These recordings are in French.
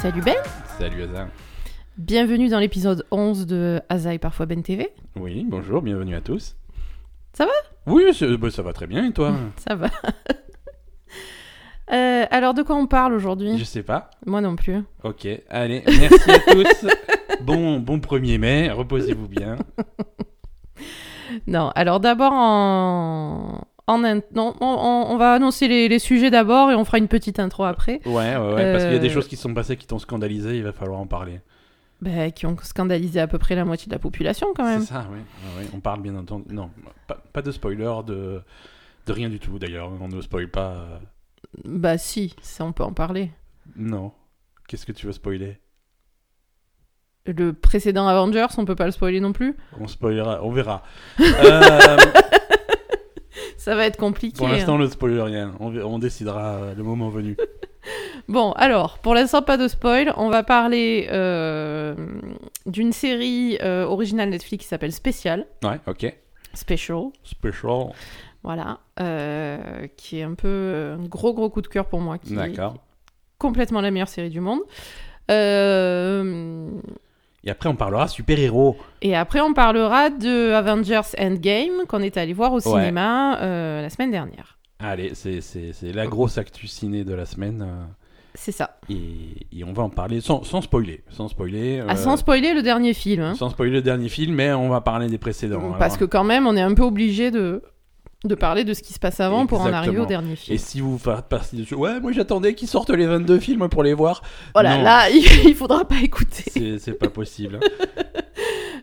Salut Ben, Salut Asa. bienvenue dans l'épisode 11 de et parfois Ben TV. Oui, bonjour, bienvenue à tous. Ça va? Oui, c'est- bah, ça va très bien et toi? Ça va. Euh, alors de quoi on parle aujourd'hui? Je sais pas. Moi non plus. Ok, allez, merci à tous. Bon, bon 1er mai, reposez-vous bien. Non, alors d'abord en... en in- non, on, va annoncer les, les sujets d'abord et on fera une petite intro après. Ouais, ouais, ouais, parce qu'il y a des Euh. choses qui sont passées qui t'ont scandalisé, il va falloir en parler. Bah, qui ont scandalisé à peu près la moitié de la population quand même. C'est ça, oui. Ouais, On parle bien entendu. Non, pas, pas de spoiler, de, de rien du tout d'ailleurs. On ne spoil pas. euh, Bah si, ça on peut en parler. Non. Qu'est-ce que tu veux spoiler? Le précédent Avengers, on peut pas le spoiler non plus? On spoilera, on verra. Euh, Ça va être compliqué. pour hein. l'instant, on ne spoil rien. On, décidera euh, le moment venu. Bon, alors, pour l'instant, pas de spoil. On va parler euh, d'une série euh, originale Netflix qui s'appelle Special. Ouais, ok. Special, Special. voilà. euh, qui est un peu un gros, gros coup de cœur pour moi. D'accord. complètement la meilleure série du monde. Euh, Et après, on parlera super-héros. et après, on parlera de Avengers Endgame qu'on est allé voir au Ouais. cinéma euh, la semaine dernière. Allez, c'est, la grosse actu ciné de la semaine. euh, C'est ça. et, et on va en parler sans, sans spoiler. Sans spoiler. Ah, euh, sans spoiler le dernier film. hein. sans spoiler le dernier film, mais on va parler des précédents. Parce alors. que quand même, on est un peu obligé de, de parler de ce qui se passe avant pour en arriver au dernier film. Et si vous faites partie de. Ouais, moi j'attendais qu'ils sortent les 22 films pour les voir. Oh là Non. là, il faudra pas écouter. C'est, pas possible. hein.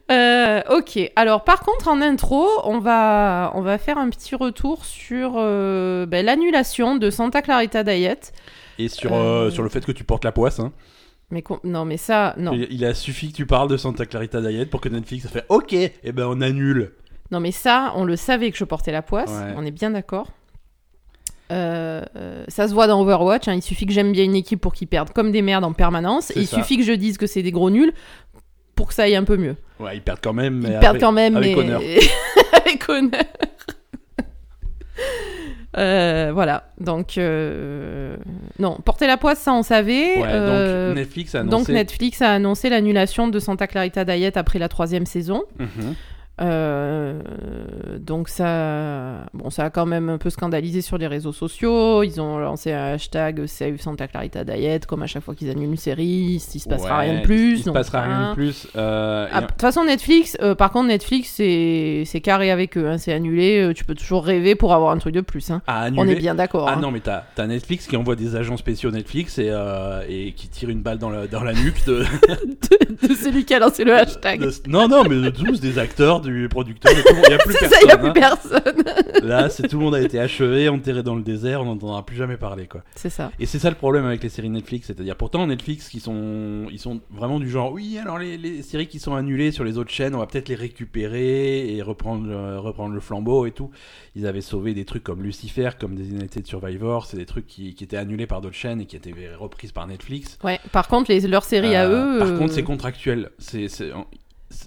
Euh, ok, alors par contre en intro, on va, on va faire un petit retour sur euh, ben, l'annulation de Santa Clarita Diet. Et sur, Euh. sur le fait que tu portes la poisse. Hein. Mais non, mais ça, non. Il, il a suffi que tu parles de Santa Clarita Diet pour que Netflix a fait Ok, et ben on annule. Non, mais ça, on le savait que je portais la poisse, Ouais. on est bien d'accord. Euh, ça se voit dans Overwatch, hein, il suffit que j'aime bien une équipe pour qu'ils perdent comme des merdes en permanence, et il ça. suffit que je dise que c'est des gros nuls pour que ça aille un peu mieux. Ouais, ils perdent quand même. Ils mais perdent avec- quand même, avec mais honneur. avec honneur. Euh, voilà, donc euh, non, porter la poisse, ça on savait. Ouais, Euh, donc Netflix a donc annoncé. Netflix a annoncé l'annulation de Santa Clarita Diet après la troisième saison. Mhm. Euh, donc ça, bon, ça a quand même un peu scandalisé sur les réseaux sociaux. Ils ont lancé un hashtag Save Santa Clarita Diet, comme à chaque fois qu'ils annulent une série, il se passera Ouais, rien de plus. Il se passera rien hein. de plus. euh, Ah, De toute façon, Netflix, euh, par contre, Netflix, c'est carré avec eux, hein, c'est annulé. tu peux toujours rêver pour avoir un truc de plus. hein. On est bien d'accord. Ah hein. non, mais t'as as Netflix qui envoie des agents spéciaux Netflix et, et qui tire une balle dans la, dans la nuque de, de celui qui a lancé le hashtag. de- Non, non, mais de tous, des acteurs, du producteur, de il n'y a plus personne. ça, a hein. plus personne. Là, c'est tout le monde a été achevé, enterré dans le désert, on n'entendra plus jamais parler, quoi. c'est ça. Et c'est ça le problème avec les séries Netflix, c'est-à-dire pourtant Netflix qui sont ils sont vraiment du genre oui alors les, les séries qui sont annulées sur les autres chaînes on va peut-être les récupérer et reprendre le, reprendre le flambeau et tout. Ils avaient sauvé des trucs comme Lucifer, comme Designated Survivor, c'est des trucs qui, qui étaient annulés par d'autres chaînes et qui étaient reprises par Netflix. Ouais. Par contre, les, leurs séries à Euh, eux. Par euh, contre c'est contractuel, c'est en- c'est-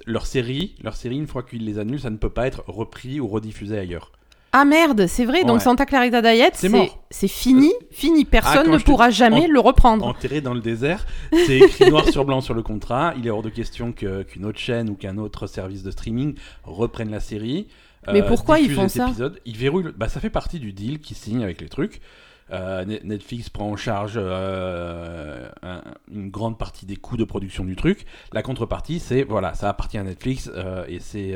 leur série, leur série une fois qu'ils les annulent, ça ne peut pas être repris ou rediffusé ailleurs. Ah merde, c'est vrai. Donc Ouais. Santa Clarita Diet, C'est mort. c'est fini, fini. Personne quand ne pourra jamais en- le reprendre. enterré dans le désert. C'est écrit noir sur blanc sur le contrat. Il est hors de question que- qu'une autre chaîne ou qu'un autre service de streaming reprenne la série. Mais pourquoi ils font ça? épisodes. Ils verrouillent. Bah, ça fait partie du deal qu'ils signent avec les trucs. Euh, Ne- Netflix prend en charge euh, un- une grande partie des coûts de production du truc. La contrepartie, c'est voilà, ça appartient à Netflix euh, et c'est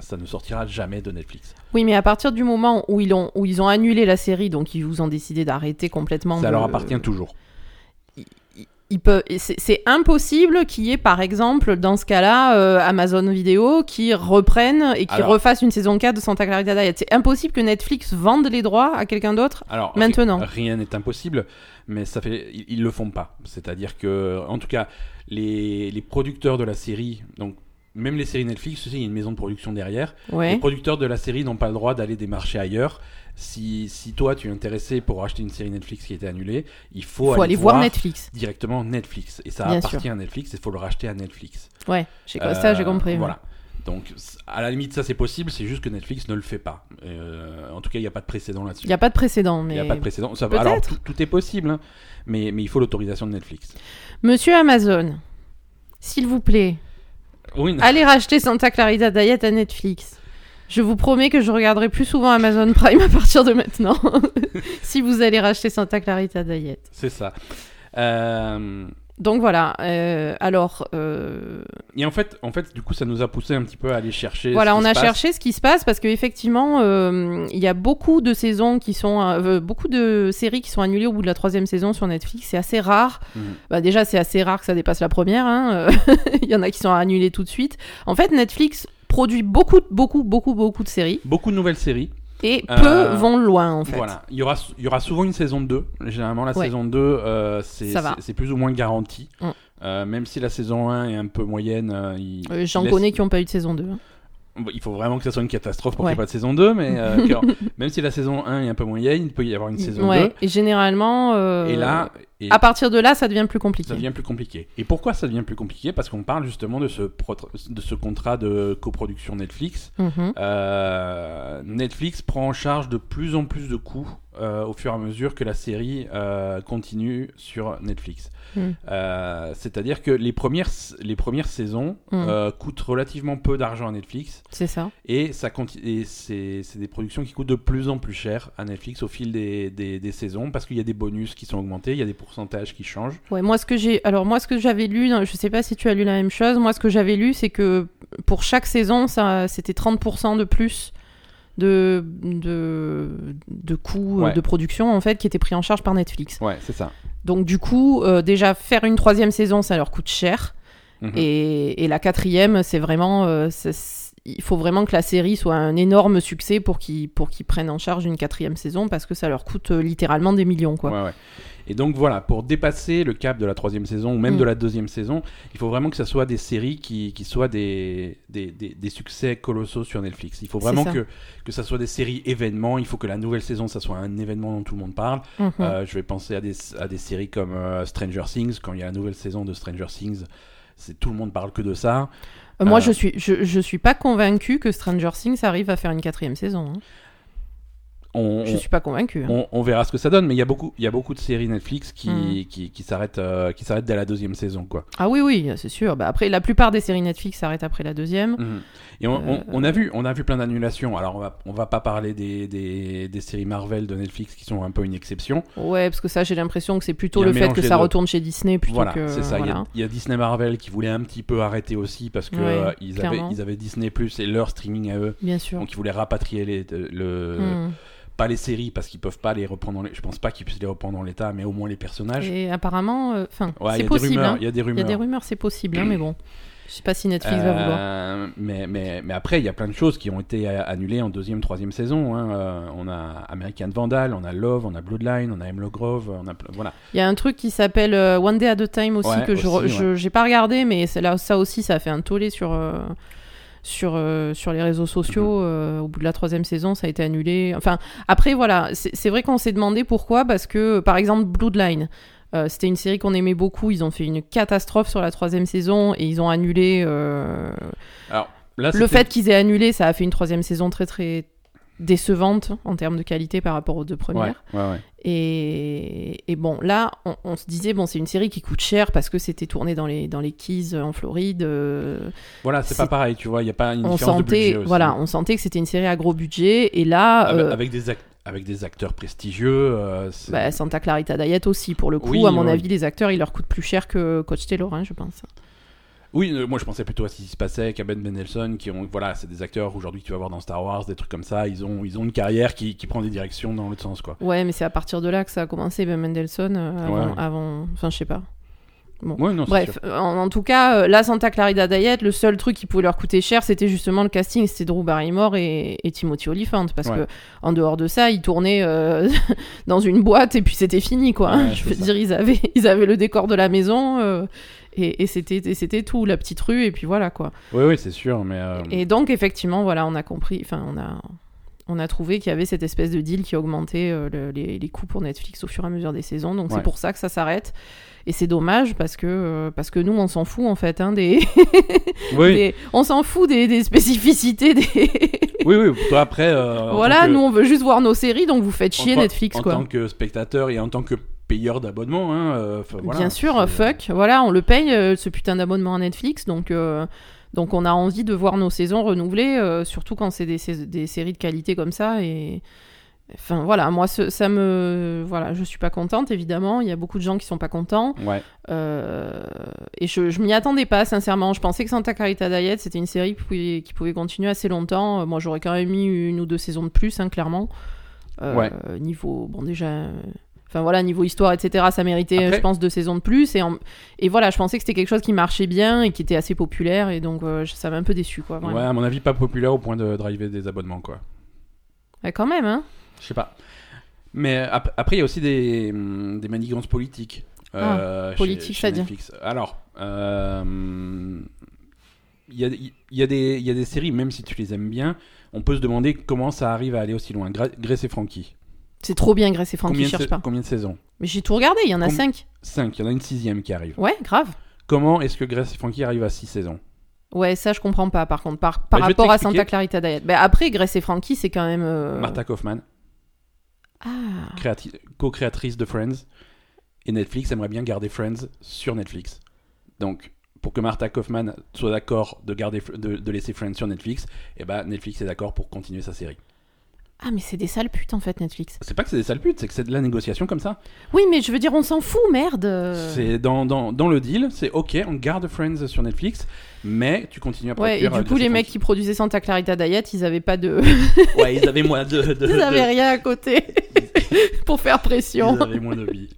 ça ne sortira jamais de Netflix. Oui, mais à partir du moment où ils ont où ils ont annulé la série, donc ils vous ont décidé d'arrêter complètement. Ça leur appartient toujours. C'est impossible qu'il y ait, par exemple, dans ce cas-là, euh, Amazon Vidéo qui reprenne et qui refasse une saison 4 de Santa Clarita Diet. C'est impossible que Netflix vende les droits à quelqu'un d'autre. Maintenant. ri- rien n'est impossible, mais ça fait ils, ils le font pas. C'est-à-dire que en tout cas les, les producteurs de la série, donc même les séries Netflix, il y a une maison de production derrière. Les producteurs de la série n'ont pas le droit d'aller démarcher ailleurs. Si, si toi tu es intéressé pour acheter une série Netflix qui a été annulée, il faut, Faut aller voir Netflix. directement Netflix et ça Bien appartient à Netflix et il faut le racheter à Netflix. Ouais. J'ai ça, j'ai Euh, compris. Voilà. Donc, à la limite, ça c'est possible, c'est juste que Netflix ne le fait pas. Euh, en tout cas, il n'y a pas de précédent là-dessus. Il n'y a pas de précédent, Il mais. n'y a pas de précédent. Ça, alors, tout, tout est possible, hein, mais, mais il faut l'autorisation de Netflix. Monsieur Amazon, s'il vous plaît, Oui, allez racheter Santa Clarita Diet à Netflix. Je vous promets que je regarderai plus souvent Amazon Prime à partir de maintenant. si vous allez racheter Santa Clarita Diet. c'est ça. Euh, Donc voilà. euh, alors, euh, et en fait, en fait, du coup, ça nous a poussé un petit peu à aller chercher. voilà, ce qui on se a passe. cherché ce qui se passe parce qu'effectivement, euh, il y a beaucoup de saisons qui sont, euh, beaucoup de séries qui sont annulées au bout de la troisième saison sur Netflix. C'est assez rare. Mhm. Bah déjà, c'est assez rare que ça dépasse la première. hein, euh, Il y en a qui sont annulés tout de suite. En fait, Netflix produit beaucoup, beaucoup, beaucoup, beaucoup de séries Beaucoup de nouvelles séries. Et Euh, peu vont loin en fait. Voilà, il y aura, il y aura souvent une saison 2. Généralement, la Ouais. saison 2, euh, c'est plus ou moins garanti. Mm. Euh, même si la saison 1 est un peu moyenne, euh, il, Euh, J'en laisse- connais qui n'ont pas eu de saison 2. hein. Il faut vraiment que ça soit une catastrophe pour Ouais. qu'il n'y ait pas de saison 2, mais euh, même si la saison 1 est un peu moyenne, il peut y avoir une saison Ouais, et généralement, 2. euh, Et là, et à partir de là, ça devient plus compliqué. ça devient plus compliqué. Et pourquoi ça devient plus compliqué? Parce qu'on parle justement de ce, pro- de ce contrat de coproduction Netflix. Mhm. Euh, Netflix prend en charge de plus en plus de coûts euh, au fur et à mesure que la série euh, continue sur Netflix. Euh, C'est-à-dire que les premières, les premières saisons euh, coûtent relativement peu d'argent à Netflix C'est ça. et, ça et c'est c'est des productions qui coûtent de plus en plus cher à Netflix au fil des, des- des saisons parce qu'il y a des bonus qui sont augmentés, il y a des pourcentages qui changent. Ouais, moi ce que j'ai, alors moi ce que j'avais lu, je sais pas si tu as lu la même chose. Moi ce que j'avais lu, c'est que pour chaque saison, ça, c'était 30% de plus de de de coûts euh, Ouais. de production en fait qui étaient pris en charge par Netflix. Ouais, c'est ça. Donc du coup, euh, déjà faire une troisième saison, ça leur coûte cher. Mhm. Et, et la quatrième, c'est vraiment, euh, c'est- il faut vraiment que la série soit un énorme succès pour qu'ils pour qu'ils prennent en charge une quatrième saison parce que ça leur coûte littéralement des millions quoi. Ouais, ouais. Et donc voilà, pour dépasser le cap de la troisième saison ou même Mm. de la deuxième saison, il faut vraiment que ça soit des séries qui, qui soient des, des, des- des succès colossaux sur Netflix. Il faut vraiment ça. que, que ça soit des séries événements. Il faut que la nouvelle saison, ça soit un événement dont tout le monde parle. Mhm. Euh, je vais penser à des, à des séries comme euh, Stranger Things. Quand il y a la nouvelle saison de Stranger Things, c'est tout le monde parle que de ça. Euh, moi, je suis, je, je suis pas convaincu que Stranger Things arrive à faire une quatrième saison. hein. On, Je suis pas convaincu. hein. on- on verra ce que ça donne, mais il y a beaucoup, il y a beaucoup de séries Netflix qui, Mm. qui, qui s'arrêtent, euh, qui s'arrêtent dès la deuxième saison, quoi. Ah oui, oui, c'est sûr. Bah, après, la plupart des séries Netflix s'arrêtent après la deuxième. Mhm. Et on, on- Euh, on a vu, on a vu plein d'annulations. Alors on va, on va pas parler des, des, des séries Marvel de Netflix qui sont un peu une exception. Ouais, parce que ça, j'ai l'impression que c'est plutôt a le fait que ça retourne chez Disney plutôt voilà, que. c'est ça. Il y a- voilà. il y, a Disney Marvel qui voulait un petit peu arrêter aussi parce que Ouais, euh, ils, avaient, ils avaient Disney Plus et leur streaming à eux. Bien sûr. Donc ils voulaient rapatrier les, le, Hmm. Pas les séries parce qu'ils peuvent pas les reprendre. Dans les, je pense pas qu'ils puissent les reprendre dans l'état, mais au moins les personnages. Et apparemment, euh, enfin, Ouais, c'est possible. rumeurs. hein. Il y a des Il y rumeurs. a des rumeurs, c'est possible, hein, mais bon. Je sais pas si Netflix va vouloir. Euh, mais, mais, mais après, il y a plein de choses qui ont été annulées en deuxième, troisième saison. hein. Euh, on a American Vandal, on a Love, on a Bloodline, on a Hemlock Grove, on a voilà. Il y a un truc qui s'appelle One Day at a Time aussi Ouais, que je, aussi, je- j'ai pas regardé, mais c'est là ça aussi ça a fait un tollé sur euh, sur euh, sur les réseaux sociaux. Mhm. euh, au bout de la troisième saison, ça a été annulé. Enfin après voilà, c'est vrai qu'on s'est demandé pourquoi parce que par exemple Bloodline. euh, c'était une série qu'on aimait beaucoup. Ils ont fait une catastrophe sur la troisième saison et ils ont annulé. euh, Alors là, Le fait qu'ils aient annulé, ça a fait une troisième saison très très décevante en termes de qualité par rapport aux deux premières. ouais, ouais. Et, et bon, là, on, on se disait, bon, c'est une série qui coûte cher parce que c'était tourné dans les, dans les Keys euh, en Floride. euh, Voilà, c'est pas pareil, tu vois, il y a pas une on différence de sentait, budget aussi. voilà, on sentait que c'était une série à gros budget. Et là, Avec, euh, avec des act- avec des acteurs prestigieux. euh, bah, Santa Clarita Diet aussi, pour le coup, Oui, à mon avis, les acteurs, ils leur coûtent plus cher que Coach Taylor, hein, je pense. Oui, euh, moi je pensais plutôt à ce qui se passait avec Ben Mendelsohn, qui ont, voilà, c'est des acteurs aujourd'hui que tu vas voir dans Star Wars, des trucs comme ça. Ils ont, ils ont une carrière qui, qui prend des directions dans l'autre sens, quoi. Ouais, mais c'est à partir de là que ça a commencé, Ben Mendelssohn, euh, avant, Ouais. avant- Enfin, je sais pas. Bon. Ouais, non, Bref, en, en tout cas, euh, la Santa Clarita Diet, le seul truc qui pouvait leur coûter cher, c'était justement le casting, c'était Drew Barrymore et, et Timothy Olyphant, parce Ouais. que en dehors de ça, ils tournaient euh, dans une boîte et puis c'était fini, quoi. Ouais, Je veux ça. dire, ils avaient, ils avaient le décor de la maison euh, et, et c'était, tout, la petite rue et puis voilà, quoi. Oui, oui, c'est sûr, mais. euh, Et donc, effectivement, voilà, on a compris, enfin, on a, on a trouvé qu'il y avait cette espèce de deal qui augmentait euh, le- les, les coûts pour Netflix au fur et à mesure des saisons. Donc Ouais. c'est pour ça que ça s'arrête. Et c'est dommage parce que, euh, parce que nous, on s'en fout en fait. hein, des... Oui, des- On s'en fout des, des spécificités. Des... oui, oui. Toi, après. euh, en voilà, que- nous, on veut juste voir nos séries, donc vous faites en chier tant- Netflix. En quoi. tant que spectateur et en tant que payeur d'abonnement, hein, euh, voilà, Bien sûr, c'est- fuck. Voilà, on le paye, euh, ce putain d'abonnement à Netflix. Donc, euh, donc on a envie de voir nos saisons renouvelées, euh, surtout quand c'est des, séries de qualité comme ça. Et enfin, voilà, moi, ce- ça me. Voilà, je suis pas contente, évidemment. Il y a beaucoup de gens qui sont pas contents. Ouais. Euh, et je, je m'y attendais pas, sincèrement. Je pensais que Santa Clarita Diet, c'était une série qui pouvait, qui pouvait continuer assez longtemps. Euh, Moi, j'aurais quand même mis une ou deux saisons de plus, hein, clairement. Euh, Ouais. Niveau, bon, déjà. Enfin voilà, niveau histoire, etc., ça méritait, Après- je pense, deux saisons de plus. Et, en- et voilà, je pensais que c'était quelque chose qui marchait bien et qui était assez populaire. Et donc, euh, ça m'a un peu déçu, quoi. vraiment. Ouais, à mon avis, pas populaire au point de driver des abonnements, quoi. Ouais, quand même, hein. Je sais pas. Mais ap- après, il y a aussi des, hum, des manigances politiques. euh, chez- politique, c'est-à-dire. Alors, euh, il y, a, il y, a des- il y a des séries, même si tu les aimes bien, on peut se demander comment ça arrive à aller aussi loin. Gra- Grace et Frankie. C'est trop bien, Grace et Frankie, Combien, pas. combien de saisons Mais j'ai tout regardé, il y en a Com- cinq. 5. Il y en a une sixième qui arrive. Ouais, grave. Comment est-ce que Grace et Frankie arrivent à 6 saisons? Ouais, ça je comprends pas par contre, par, par Bah, rapport à. Santa Clarita Diet. Bah, après, Grace et Frankie, c'est quand même. euh, Martha Kaufman, Ah, co-créatrice de Friends, et Netflix aimerait bien garder Friends sur Netflix. Donc, pour que Martha Kaufman soit d'accord de, garder, de, de laisser Friends sur Netflix, et ben Netflix est d'accord pour continuer sa série. Ah, mais c'est des sales putes en fait, Netflix. C'est pas que c'est des sales putes, c'est que c'est de la négociation comme ça. Oui, mais je veux dire, on s'en fout, merde. C'est dans, dans, dans le deal, c'est ok, on garde Friends sur Netflix, mais tu continues à Ouais, et produire. du coup, Grace les mecs qui produisaient Santa Clarita Diet, ils avaient pas de. Ouais, ils avaient moins de. de- ils avaient de- rien à côté pour faire pression. Ils avaient moins de vie.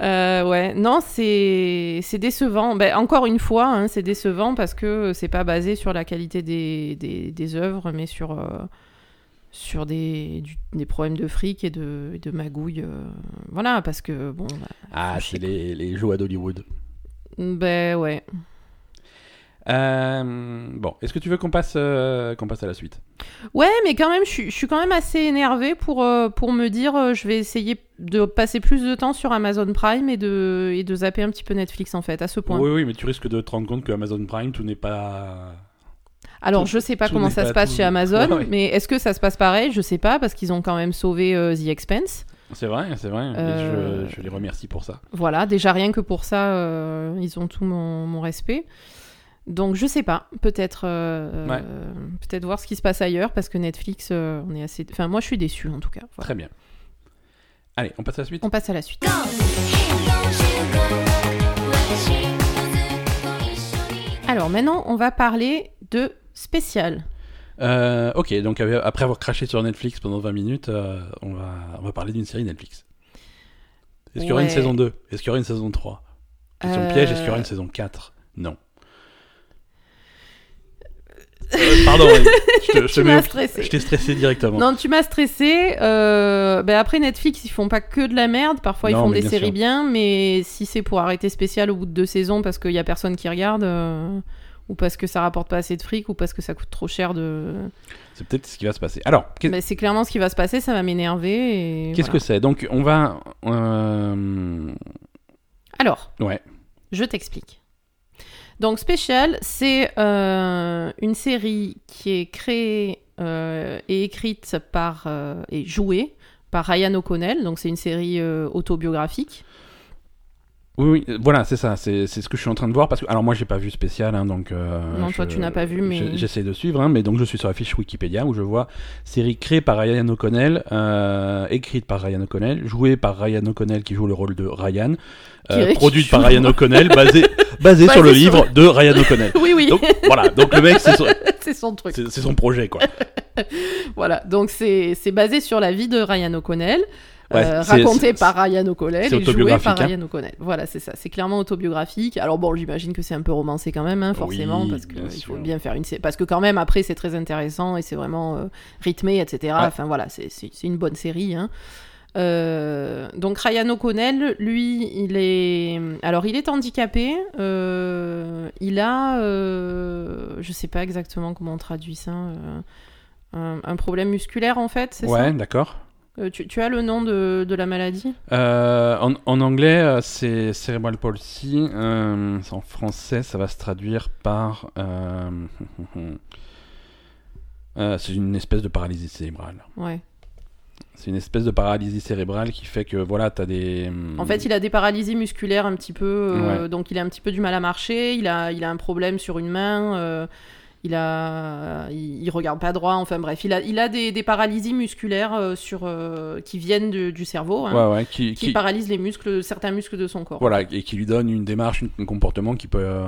Euh, ouais, non, c'est c'est décevant. Ben, encore une fois, hein, c'est décevant parce que c'est pas basé sur la qualité des, des, des œuvres, mais sur, euh, sur des, du- des problèmes de fric et de, de magouille. euh, voilà, parce que, bon, bah, Ah, c'est les, les joies d'Hollywood. ben ouais. Euh, bon, est-ce que tu veux qu'on passe, euh, qu'on passe à la suite? Ouais, mais quand même, je suis- je suis quand même assez énervée pour, euh, pour me dire je vais essayer de passer plus de temps sur Amazon Prime et de, et de zapper un petit peu Netflix en fait, à ce point. Oui, oui, mais tu risques de te rendre compte que Amazon Prime, tout n'est pas. Alors, Tout- je sais pas comment ça pas se passe tout- chez Amazon, Ouais, ouais. mais est-ce que ça se passe pareil? Je sais pas, parce qu'ils ont quand même sauvé euh, The Expense. C'est vrai, c'est vrai. et Euh, je, je les remercie pour ça. Voilà, déjà rien que pour ça, euh, ils ont tout mon, mon respect. Donc, je sais pas, peut-être Ouais. peut-être voir ce qui se passe ailleurs, parce que Netflix, on est assez. Enfin, moi, je suis déçue en tout cas. Voilà. Très bien. Allez, on passe à la suite On passe à la suite. Alors, maintenant, on va parler de spécial. Euh, ok, donc euh, après avoir craché sur Netflix pendant 20 minutes, euh, on, va, on va parler d'une série Netflix. Est-ce qu'il y aura une saison 2 Est-ce qu'il y aura une saison 3 Question Euh, piège, est-ce qu'il y aura une saison 4 Non. Euh, pardon, je te- je te Tu mets m'as au- stressé. Je t'ai stressé directement. Non, tu m'as stressé. Euh, ben après Netflix, ils font pas que de la merde. Parfois, ils font des bien séries sûr. bien, mais si c'est pour arrêter spécial au bout de deux saisons parce qu'il y a personne qui regarde, euh, ou parce que ça rapporte pas assez de fric, ou parce que ça coûte trop cher de. C'est peut-être ce qui va se passer. Alors, Ben, c'est clairement ce qui va se passer. Ça va m'énerver. qu'est-ce que c'est? Donc, on va. euh, Alors, Ouais. je t'explique. Donc, Special, c'est euh, une série qui est créée euh, et écrite par et jouée par Ryan O'Connell. Donc, c'est une série autobiographique. Oui, oui, euh, voilà, c'est ça, c'est ce que je suis en train de voir parce que alors moi j'ai pas vu spécial, hein, donc euh, Non, toi, tu n'as pas vu, mais- j'essaie de suivre, hein, mais donc je suis sur la fiche Wikipédia où je vois série créée par Ryan O'Connell, euh, écrite par Ryan O'Connell, jouée par Ryan O'Connell qui joue le rôle de Ryan, euh, produite par Ryan O'Connell, basée basé sur le livre de Ryan O'Connell. Oui, oui, Donc voilà, donc le mec c'est son, son truc. c'est- son projet quoi. Voilà, donc c'est basé sur la vie de Ryan O'Connell, Ouais, euh, raconté par Ryan O'Connell et joué par hein. Ryan O'Connell. Voilà, c'est ça. C'est clairement autobiographique. Alors bon, j'imagine que c'est un peu romancé quand même, hein, forcément, Oui, parce que bien il faut bien faire une. Parce que quand même après c'est très intéressant et c'est vraiment euh, rythmé, etc. Ouais. Enfin voilà, c'est une bonne série. Hein. Euh, donc Ryan O'Connell, lui, il est, alors il est handicapé. euh, il a, euh, je sais pas exactement comment on traduit ça. un, un problème musculaire en fait, Ouais, d'accord. Euh, tu, tu as le nom de, de la maladie Euh, en, en anglais, euh, c'est cerebral palsy. En français, ça va se traduire par. c'est une espèce de paralysie cérébrale. Ouais. C'est une espèce de paralysie cérébrale qui fait que voilà, t'as des. En fait, il a des paralysies musculaires un petit peu, Ouais. donc il a un petit peu du mal à marcher. Il a, il a un problème sur une main. Il a, il, il regarde pas droit. Enfin bref, il a, il a des, des paralysies musculaires euh, sur, euh, qui viennent du cerveau, hein, Ouais, ouais, qui, qui, qui- paralysent les muscles, certains muscles de son corps. voilà, et qui lui donne une démarche, un comportement qui peut, euh,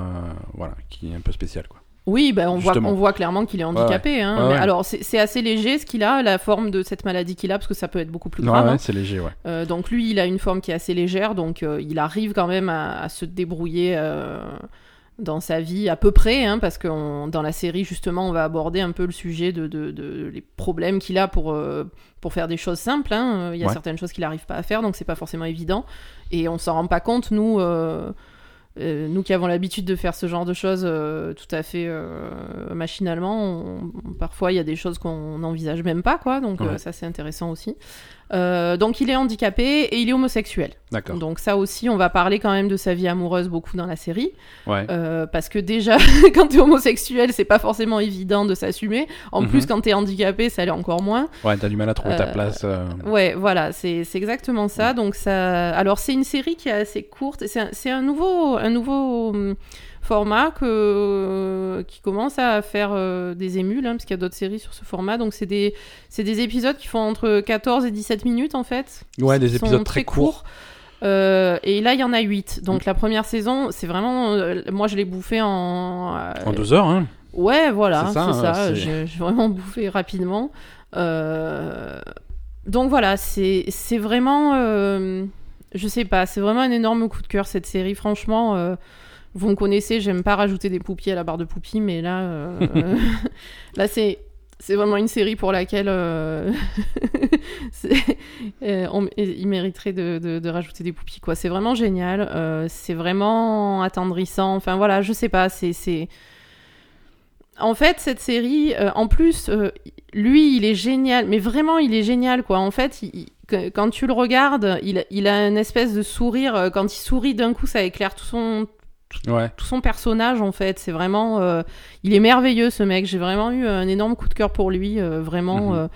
voilà, qui est un peu spécial, quoi. Oui, ben on, voit, on voit clairement qu'il est handicapé. hein. Ouais, Mais ouais. Alors c'est assez léger ce qu'il a, la forme de cette maladie qu'il a, parce que ça peut être beaucoup plus grave. hein. c'est léger, ouais. Euh, donc lui, il a une forme qui est assez légère, donc euh, il arrive quand même à, à se débrouiller euh, dans sa vie à peu près, hein, parce que on- dans la série justement, on va aborder un peu le sujet de, de- de- les problèmes qu'il a pour euh, pour faire des choses simples. hein. Il y a Ouais. certaines choses qu'il n'arrive pas à faire, donc c'est pas forcément évident, et on s'en rend pas compte nous. euh, euh, nous qui avons l'habitude de faire ce genre de choses tout à fait machinalement, on- on- parfois il y a des choses qu'on n'envisage même pas, quoi. Donc Ouais. ça c'est intéressant aussi. Euh, donc il est handicapé et il est homosexuel. D'accord. Donc ça aussi, on va parler quand même de sa vie amoureuse beaucoup dans la série, Ouais. Euh, parce que déjà quand t'es homosexuel, c'est pas forcément évident de s'assumer. En Mhm. plus, quand t'es handicapé, ça l'est encore moins. Ouais, t'as du mal à trouver ta euh, place. Ouais, voilà, c'est exactement ça. Donc ça, alors c'est une série qui est assez courte. C'est un, un nouveau, un nouveau hum, format que qui commence à faire euh, des émules, hein, parce qu'il y a d'autres séries sur ce format. Donc c'est des, c'est des épisodes qui font entre 14 et 17 minutes en fait. Ouais, des épisodes très courts. Euh, et là, il y en a 8. Donc la première saison, c'est vraiment. euh, moi, je l'ai bouffé en. euh, En deux heures, hein. Ouais, voilà, C'est ça, ça. J'ai vraiment bouffé rapidement. Euh, Donc voilà, c'est c'est vraiment. euh, Je sais pas, c'est vraiment un énorme coup de cœur cette série. Franchement, euh, vous me connaissez, j'aime pas rajouter des poupies à la barre de poupies, mais là, euh, là c'est. C'est vraiment une série pour laquelle euh, euh, on- il mériterait de, de- de rajouter des poupies. quoi. C'est vraiment génial. euh, c'est vraiment attendrissant. Enfin voilà, je sais pas. C'est en fait, cette série, en plus, lui, il est génial, mais vraiment, il est génial, quoi. En fait, il- quand tu le regardes, il, il a une espèce de sourire. Quand il sourit, d'un coup, ça éclaire tout son, Ouais. tout son personnage, en fait. C'est vraiment... euh, il est merveilleux, ce mec. J'ai vraiment eu un énorme coup de cœur pour lui. euh, vraiment... Mhm. euh,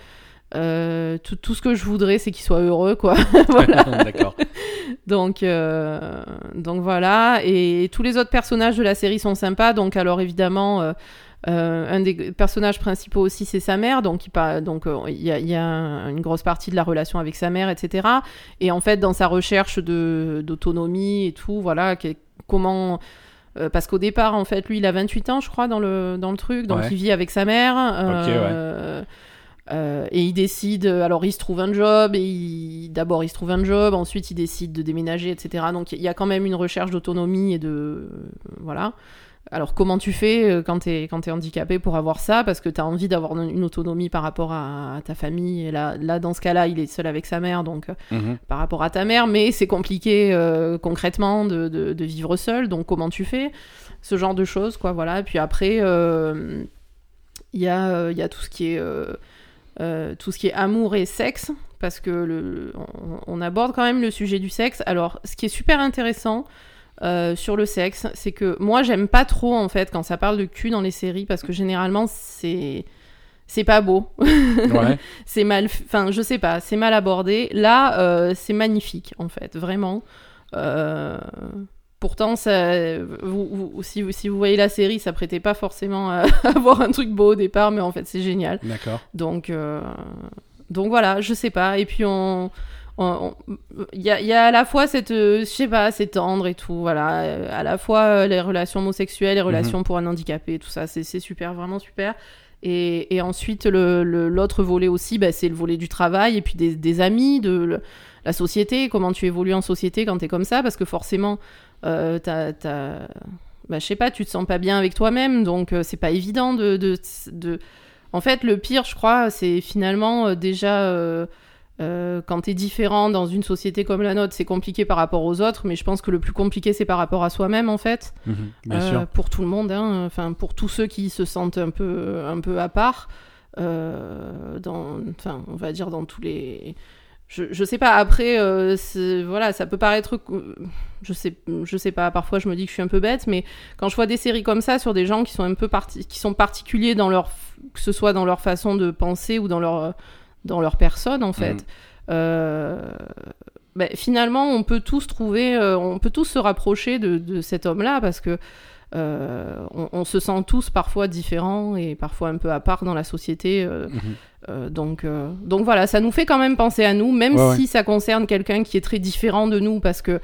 euh, tout, tout ce que je voudrais, c'est qu'il soit heureux, quoi. voilà. D'accord. Donc, euh, donc voilà. Et tous les autres personnages de la série sont sympas. Donc, alors évidemment, euh, un des personnages principaux aussi, c'est sa mère. Donc, il donc il y a, il y a un- une grosse partie de la relation avec sa mère, etc. Et en fait, dans sa recherche de d'autonomie et tout, voilà, comment. euh, parce qu'au départ, en fait, lui, il a 28 ans, je crois, dans le, dans le truc. Donc, Ouais. il vit avec sa mère. Euh, euh, et il décide, alors il se trouve un job, et d'abord il se trouve un job, ensuite il décide de déménager, etc. Donc il y a quand même une recherche d'autonomie et de. euh, voilà. Alors comment tu fais euh, quand t'es quand t'es handicapé pour avoir ça? Parce que t'as envie d'avoir une autonomie par rapport à, à ta famille. Et là, là, dans ce cas-là, il est seul avec sa mère, donc euh, Mhm. par rapport à ta mère, mais c'est compliqué euh, concrètement de, de- de vivre seul, donc comment tu fais? Ce genre de choses, quoi, voilà. Et puis après, euh, il y, a, il y a tout ce qui est... euh, tout ce qui est amour et sexe, parce que le, on, on aborde quand même le sujet du sexe. Alors, ce qui est super intéressant euh, sur le sexe, c'est que moi, j'aime pas trop, en fait, quand ça parle de cul dans les séries, parce que généralement, c'est... C'est pas beau. Ouais. c'est mal, enfin je sais pas, c'est mal abordé. Là, euh, c'est magnifique en fait, vraiment. Euh, pourtant, ça, vous, vous- si, vous- si vous voyez la série, ça prêtait pas forcément à avoir un truc beau au départ, mais en fait c'est génial. D'accord. Donc, euh, donc voilà, je sais pas. Et puis on- il y, a, il y a à la fois cette, euh, je sais pas, c'est tendre et tout, voilà. Euh, À la fois euh, les relations homosexuelles, les relations pour un handicapé, tout ça, c'est super, vraiment super. Et, et ensuite, le- l'autre volet aussi, bah, c'est le volet du travail et puis des, des amis, de le- la société, comment tu évolues en société quand t'es comme ça, parce que forcément, euh, t'as, bah, je sais pas, tu te sens pas bien avec toi-même, donc c'est pas évident de, de, de- En fait, le pire, je crois, c'est finalement déjà euh, quand t'es différent dans une société comme la nôtre, c'est compliqué par rapport aux autres, mais je pense que le plus compliqué, c'est par rapport à soi-même, en fait. Mhm. Bien Euh, sûr. Pour tout le monde, hein, enfin pour tous ceux qui se sentent un peu, un peu à part. euh, dans, enfin, on va dire dans tous les. Je, je sais pas. Après, euh, voilà, ça peut paraître, je sais, je sais pas. Parfois, je me dis que je suis un peu bête, mais quand je vois des séries comme ça sur des gens qui sont un peu parti, qui sont particuliers dans leur, que ce soit dans leur façon de penser ou dans leur, dans leur personne, en fait. Mhm. euh, ben, finalement, on peut tous trouver, euh, on peut tous se rapprocher de, de cet homme-là parce que euh, on, on se sent tous parfois différents et parfois un peu à part dans la société. Mhm. donc, donc voilà, ça nous fait quand même penser à nous, même Ouais, si ça concerne quelqu'un qui est très différent de nous parce que,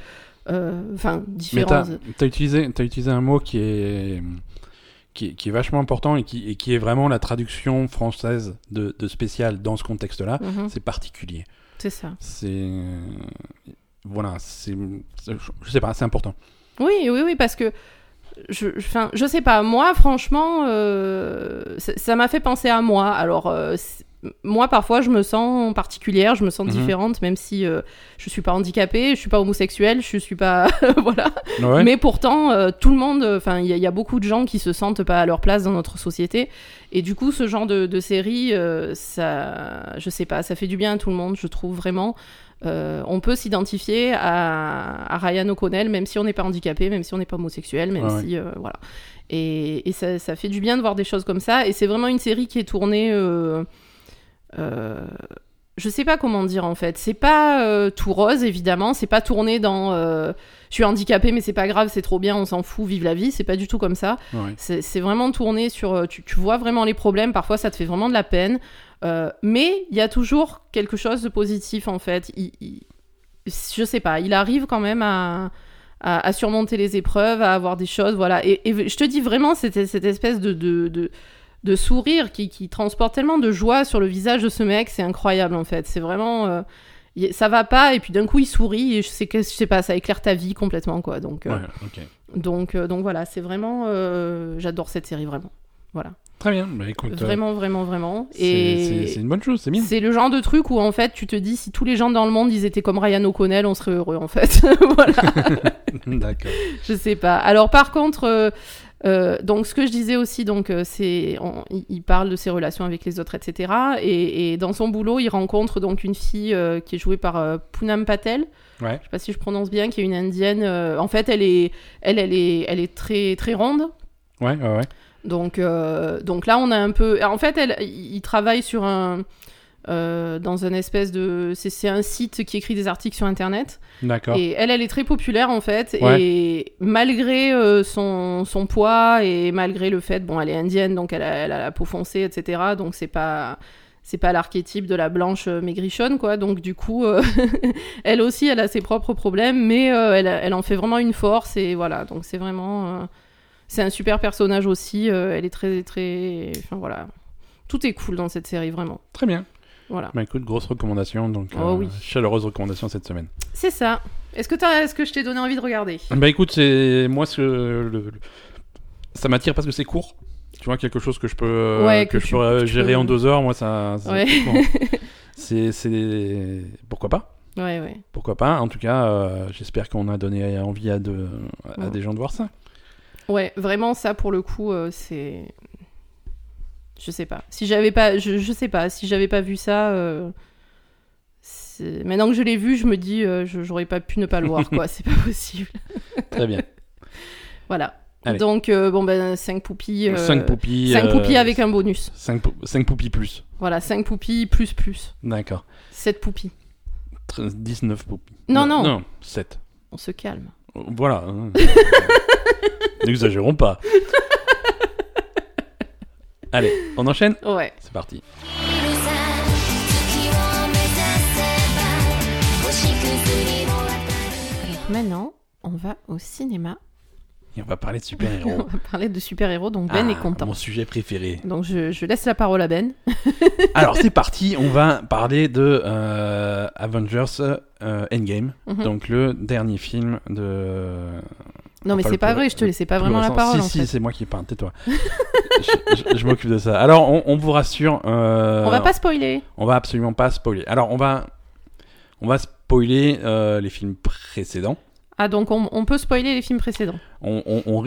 enfin, Mais différent. t'as as utilisé, as utilisé un mot qui est, qui, est- qui est vachement important et qui, et qui est vraiment la traduction française de, de spécial dans ce contexte-là. Mhm, C'est particulier. c'est ça. C'est. Voilà, c'est. Je sais pas, c'est important. Oui, oui, oui, parce que je, je- sais pas, moi, franchement, euh, ça m'a fait penser à moi. Alors, euh, moi, parfois, je me sens particulière, je me sens Mhm. différente, même si euh, je suis pas handicapée, je suis pas homosexuelle, je suis pas, voilà. Ouais. Mais pourtant, euh, tout le monde, enfin, il y, a- il y a beaucoup de gens qui se sentent pas à leur place dans notre société. Et du coup, ce genre de, de série, euh, ça, je sais pas, ça fait du bien à tout le monde, je trouve vraiment. Euh, on peut s'identifier à, à Ryan O'Connell, même si on n'est pas handicapé, même si on n'est pas homosexuel, même Ouais, si, voilà. Et, et ça, ça fait du bien de voir des choses comme ça. Et c'est vraiment une série qui est tournée. Euh, je sais pas comment dire en fait. C'est pas euh, tout rose évidemment. C'est pas tourné dans. euh, je suis handicapé mais c'est pas grave, c'est trop bien, on s'en fout, vive la vie. C'est pas du tout comme ça. Ouais. C'est vraiment tourné sur. Tu, tu vois vraiment les problèmes. Parfois ça te fait vraiment de la peine. Euh, mais il y a toujours quelque chose de positif en fait. Il, il- je sais pas. Il arrive quand même à. À, à surmonter les épreuves, à avoir des choses, voilà. Et, et je te dis vraiment, c'était cette espèce de, de, de, de sourire qui, qui transporte tellement de joie sur le visage de ce mec, c'est incroyable en fait. C'est vraiment. euh, y- ça va pas, et puis d'un coup il sourit, et je sais, que, je sais pas, ça éclaire ta vie complètement quoi. Donc, euh, Ouais, donc, euh, donc voilà, c'est vraiment. J'adore cette série, vraiment. Voilà. Très bien. Bah, écoute, Vraiment, vraiment, vraiment. c'est- Et. c'est c'est une bonne chose, c'est bien. C'est le genre de truc où en fait tu te dis si tous les gens dans le monde ils étaient comme Ryan O'Connell on serait heureux en fait. voilà. D'accord. Je sais pas. Alors par contre, euh, donc ce que je disais aussi, donc euh, c'est, il, parle de ses relations avec les autres, etc. Et, et dans son boulot, il rencontre donc une fille euh, qui est jouée par euh, Poonam Patel. Ouais. Je sais pas si je prononce bien, qui est une indienne. en fait, elle est, elle, elle est, elle est très, très ronde. Ouais, ouais, ouais. Donc, donc là, on a un peu. En fait, elle, il travaille sur un. Euh, dans un espèce de. C'est un site qui écrit des articles sur Internet. D'accord. Et elle, elle est très populaire en fait. Ouais. Et malgré euh, son, son poids et malgré le fait, bon, elle est indienne, donc elle a, elle a la peau foncée, etc. Donc c'est pas. C'est pas l'archétype de la blanche euh, maigrichonne, quoi. Donc, du coup, euh, elle aussi, elle a ses propres problèmes, mais elle, elle en fait vraiment une force. Et voilà, donc c'est vraiment. c'est un super personnage aussi. elle est très, très. Enfin, voilà. Tout est cool dans cette série, vraiment. Très bien. Voilà. Bah écoute, grosse recommandation, donc Oh euh, oui. chaleureuse recommandation cette semaine. C'est ça. Est-ce que, t'as- est-ce que je t'ai donné envie de regarder? Bah écoute, c'est moi ce le- le- ça m'attire parce que c'est court. Tu vois quelque chose que je peux euh, Ouais, que, que je peux euh, gérer peux- en deux heures, moi ça. ça- Ouais. c'est pourquoi pas? Ouais, ouais. Pourquoi pas? En tout cas, euh, j'espère qu'on a donné envie à, de, à Ouais. des gens de voir ça. Ouais, vraiment, ça, pour le coup, c'est. Je sais pas. Si j'avais pas. Je, je sais pas. Si j'avais pas vu ça. euh, Maintenant que je l'ai vu, je me dis, euh, j'aurais pas pu ne pas le voir, quoi. C'est pas possible. Très bien. Voilà. Allez. Donc, euh, bon, ben, 5 poupilles. euh, 5 poupies. cinq euh, poupilles avec un bonus. 5, poupies plus. Voilà, 5 poupilles plus plus. D'accord. 7 poupilles. Tr- 19 poupies. Non, non. Non, 7. On se calme. Voilà. hein. N'exagérons pas. Allez, on enchaîne Ouais. C'est parti. Alors maintenant, on va au cinéma. Et on va parler de super-héros. on va parler de super-héros, donc Ben est ah, content. Mon sujet préféré. Donc je, laisse la parole à Ben. Alors c'est parti, on va parler de euh, Avengers euh, Endgame, mhm. donc le dernier film de, non, mais c'est pas vrai, je te laissais pas vraiment la parole Si en si, fait. c'est moi qui parle. Tais-toi. je je- je m'occupe de ça. Alors on, on vous rassure. euh, On va pas spoiler. On va absolument pas spoiler. Alors on va, on va spoiler euh, les films précédents. Ah, donc on, on peut spoiler les films précédents. On, on-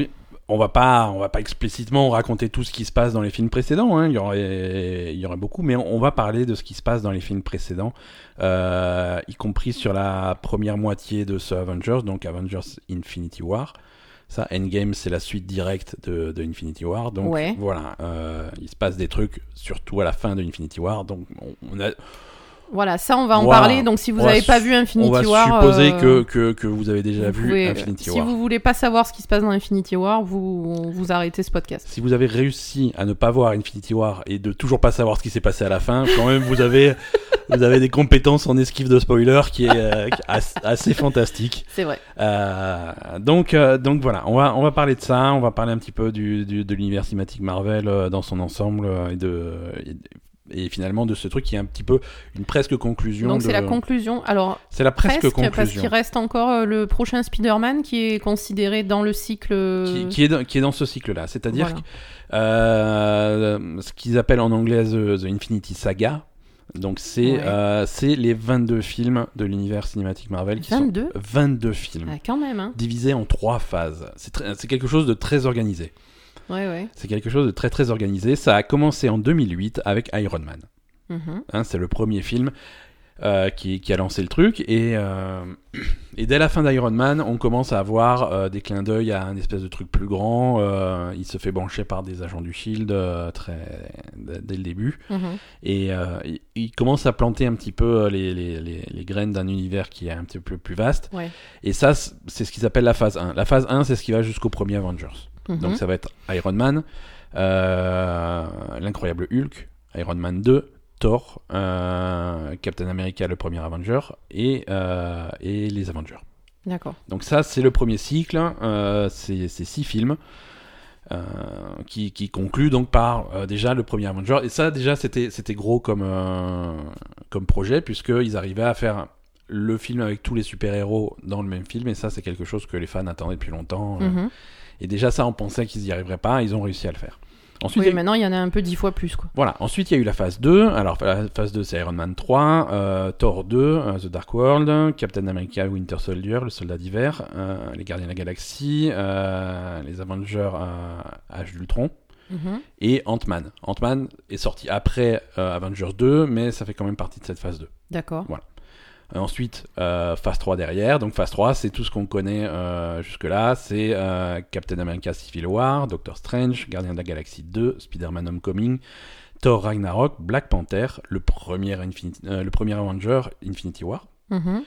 on va pas, on va pas explicitement raconter tout ce qui se passe dans les films précédents. hein, Il y aurait, il y aurait beaucoup, mais on va parler de ce qui se passe dans les films précédents, euh, y compris sur la première moitié de ce Avengers, donc Avengers Infinity War. Ça, Endgame, c'est la suite directe de, de Infinity War. Donc Ouais. voilà, euh, il se passe des trucs, surtout à la fin de Infinity War. Donc on, on a, Voilà, ça on va en parler. Donc si vous n'avez pas vu Infinity on va War, supposer euh, que, que, que vous avez déjà vous vu pouvez- Infinity si War. vous voulez pas savoir ce qui se passe dans Infinity War, vous vous arrêtez ce podcast. Si vous avez réussi à ne pas voir Infinity War et de toujours pas savoir ce qui s'est passé à la fin, quand même vous avez, vous avez des compétences en esquive de spoiler qui est, euh, assez fantastique. C'est vrai. Euh, donc, euh, donc voilà, on va, on va parler de ça, on va parler un petit peu du, du- de l'univers cinématique Marvel euh, dans son ensemble euh, et, de, et, et finalement de ce truc qui est un petit peu une presque conclusion. Donc c'est la conclusion. Alors C'est la presque, presque, parce conclusion. qu'il reste encore euh, le prochain Spider-Man qui est considéré dans le cycle. Qui, qui est dans, qui est dans ce cycle-là. C'est-à-dire Voilà. que, euh, ce qu'ils appellent en anglais The, The Infinity Saga. Donc c'est Ouais. euh, les 22 films de l'univers cinématique Marvel qui 22 sont 22 films Ah, quand même, hein. divisés en trois phases. C'est quelque chose de très organisé. Ouais, ouais. C'est quelque chose de très très organisé. Ça a commencé en 2008 avec Iron Man. Mhm. Hein, c'est le premier film euh, qui, qui a lancé le truc. Et, euh, et dès la fin d'Iron Man, on commence à avoir euh, des clins d'œil à un espèce de truc plus grand. Il se fait brancher par des agents du Shield très, dès le début. Mhm. Et il, il commence à planter un petit peu les, les, les, les graines d'un univers qui est un petit peu plus vaste. Ouais. Et ça, c'est c'est ce qu'ils appellent la phase 1. La phase 1, c'est ce qui va jusqu'au premier Avengers. Mhm. Donc ça va être Iron Man, euh, l'incroyable Hulk, Iron Man 2, Thor, euh, Captain America, le premier Avenger, et, euh, et les Avengers. D'accord. Donc ça, c'est le premier cycle, euh, c'est six films. euh, qui, qui conclut donc par euh, déjà le premier Avenger et ça déjà c'était gros comme euh, comme projet puisqu'ils arrivaient à faire le film avec tous les super héros dans le même film et ça c'est quelque chose que les fans attendaient depuis longtemps Mhm. Et déjà ça, on pensait qu'ils y arriveraient pas, ils ont réussi à le faire. Ensuite, Oui, il eu- maintenant il y en a un peu dix fois plus, quoi. voilà. Ensuite, il y a eu la phase 2. Alors, la phase 2, c'est Iron Man 3, euh, Thor 2, euh, The Dark World, Captain America, Winter Soldier, le soldat d'hiver, euh, les Gardiens de la Galaxie, les Avengers, Âge d'Ultron, Mhm. et Ant-Man. Ant-Man est sorti après Avengers 2, mais ça fait quand même partie de cette phase 2. D'accord. Euh, ensuite, euh, phase 3 derrière. Donc phase 3, c'est tout ce qu'on connaît euh, jusque-là. C'est euh, Captain America Civil War, Doctor Strange, Gardien de la Galaxie 2, Spider-Man Homecoming, Thor Ragnarok, Black Panther, le premier, Infinity- euh, le premier Avenger, Infinity War, Mhm.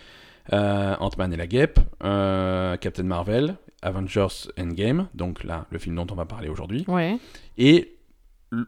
euh, Ant-Man et la Guêpe, euh, Captain Marvel, Avengers Endgame, donc là, le film dont on va parler aujourd'hui, Ouais. et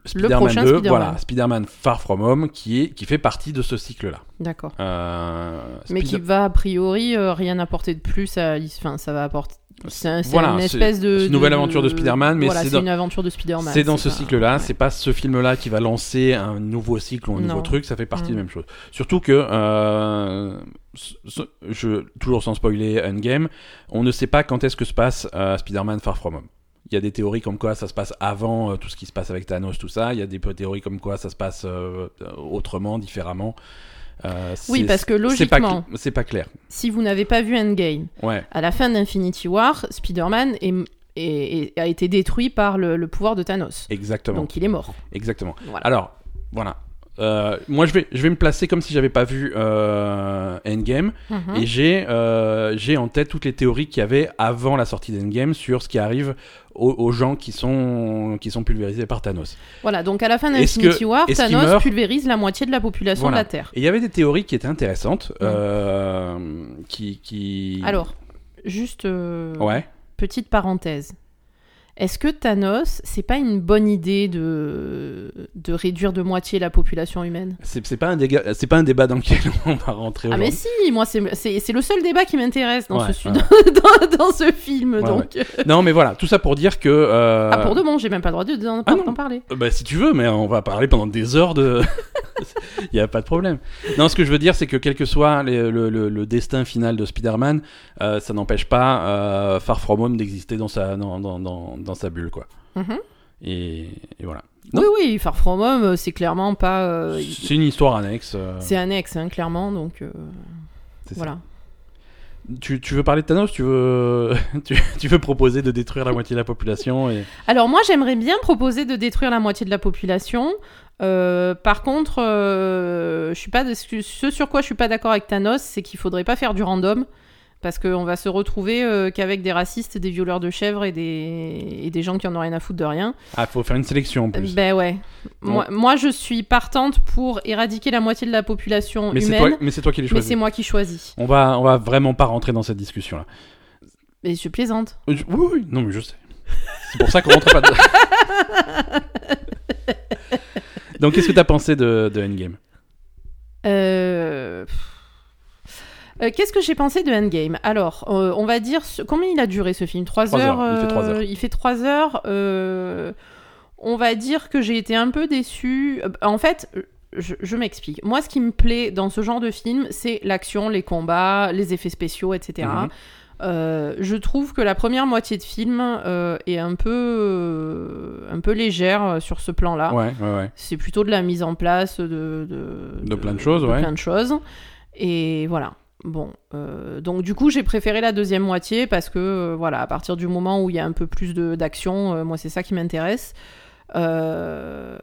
Spider-Man prochain 2, Spider-Man. voilà, Spider-Man Far From Home, qui, est, qui fait partie de ce cycle-là. D'accord. Euh, Mais qui va a priori euh, rien apporter de plus à enfin ça va apporter c'est Voilà, une espèce de c'est une nouvelle aventure de Spider-Man, mais voilà, c'est une aventure de Spider-Man C'est dans ce pas- cycle-là, ouais. c'est pas ce film-là qui va lancer un nouveau cycle ou un nouveau truc, ça fait partie de Mm. la même chose. Surtout que, euh, ce- ce- je, toujours sans spoiler Endgame, on ne sait pas quand est-ce que se passe euh, Spider-Man Far From Home. Il y a des théories comme quoi ça se passe avant euh, tout ce qui se passe avec Thanos, tout ça. Il y a des théories comme quoi ça se passe euh, autrement, différemment. Euh, Oui, parce que logiquement, c'est pas clair. si vous n'avez pas vu Endgame, Ouais, à la fin d'Infinity War, Spider-Man est, a été détruit par le, le pouvoir de Thanos. exactement. Donc il est mort. Exactement. Voilà. Alors, voilà. Euh, moi, je vais, je vais me placer comme si j'avais pas vu euh, Endgame. Mhm. Et j'ai euh, j'ai en tête toutes les théories qu'il y avait avant la sortie d'Endgame sur ce qui arrive aux, aux gens qui sont, qui sont pulvérisés par Thanos. Voilà, donc à la fin d'Infinity War, Thanos meurt pulvérise la moitié de la population Voilà. de la Terre. Et il y avait des théories qui étaient intéressantes. euh, qui, qui... Alors, juste euh, Ouais. petite parenthèse. Est-ce que Thanos, c'est pas une bonne idée de, de réduire de moitié la population humaine? C'est c'est pas, un déga- c'est pas un débat dans lequel on va rentrer Ah mais si, moi c'est- c'est c'est le seul débat qui m'intéresse dans, Ouais, ce, ouais. dans, dans ce film. Ouais, donc. Non, mais voilà, tout ça pour dire que. euh, Ah pour de bon, j'ai même pas le droit de- d'en Ah non. d'en parler. Euh, Bah, si tu veux, mais on va parler pendant des heures de. Il n'y a pas de problème. Non, ce que je veux dire, c'est que quel que soit les- le, le- le destin final de Spider-Man, euh, ça n'empêche pas euh, Far From Home d'exister dans sa, dans, dans, dans, dans sa bulle, quoi. Mhm. Et, et voilà. Oui, oui, Far From Home, euh, c'est clairement pas... euh, C'est une histoire annexe. euh, c'est annexe, hein, clairement, donc ça. voilà. Tu, tu veux parler de Thanos Tu veux tu, tu veux proposer de détruire la moitié de la population et... Alors moi j'aimerais bien proposer de détruire la moitié de la population. Euh, par contre, euh, je suis pas de- ce sur quoi je suis pas d'accord avec Thanos, c'est qu'il faudrait pas faire du random. Parce qu'on va se retrouver euh, qu'avec des racistes, des violeurs de chèvres et des, et des gens qui en ont rien à foutre de rien. Ah, faut faire une sélection en plus. Ben ouais. Bon. Moi, moi, je suis partante pour éradiquer la moitié de la population mais c'est humaine, toi, mais c'est toi qui les mais choisis. c'est moi qui choisis. On va, on va vraiment pas rentrer dans cette discussion là. Mais je plaisante. Oui, oui, non mais je sais. C'est pour ça qu'on rentre pas dedans. Donc qu'est-ce que t'as pensé de, de Endgame? Euh... euh, Qu'est-ce que j'ai pensé de Endgame? Alors, euh, on va dire ce- combien il a duré ce film? 3 Trois heures. heures, il fait trois euh, heures. Il fait 3 heures. On va dire que j'ai été un peu déçue. En fait, je, je m'explique. Moi, ce qui me plaît dans ce genre de film, c'est l'action, les combats, les effets spéciaux, etc. Mhm. Euh, je trouve que la première moitié de film euh, est un peu, euh, un peu légère sur ce plan-là. Ouais, ouais, ouais. C'est plutôt de la mise en place de, de, De plein de choses, ouais. plein de choses. Et voilà. Bon, euh, donc du coup, j'ai préféré la deuxième moitié parce que, euh, voilà, à partir du moment où il y a un peu plus d'action, euh, moi, c'est ça qui m'intéresse. Euh,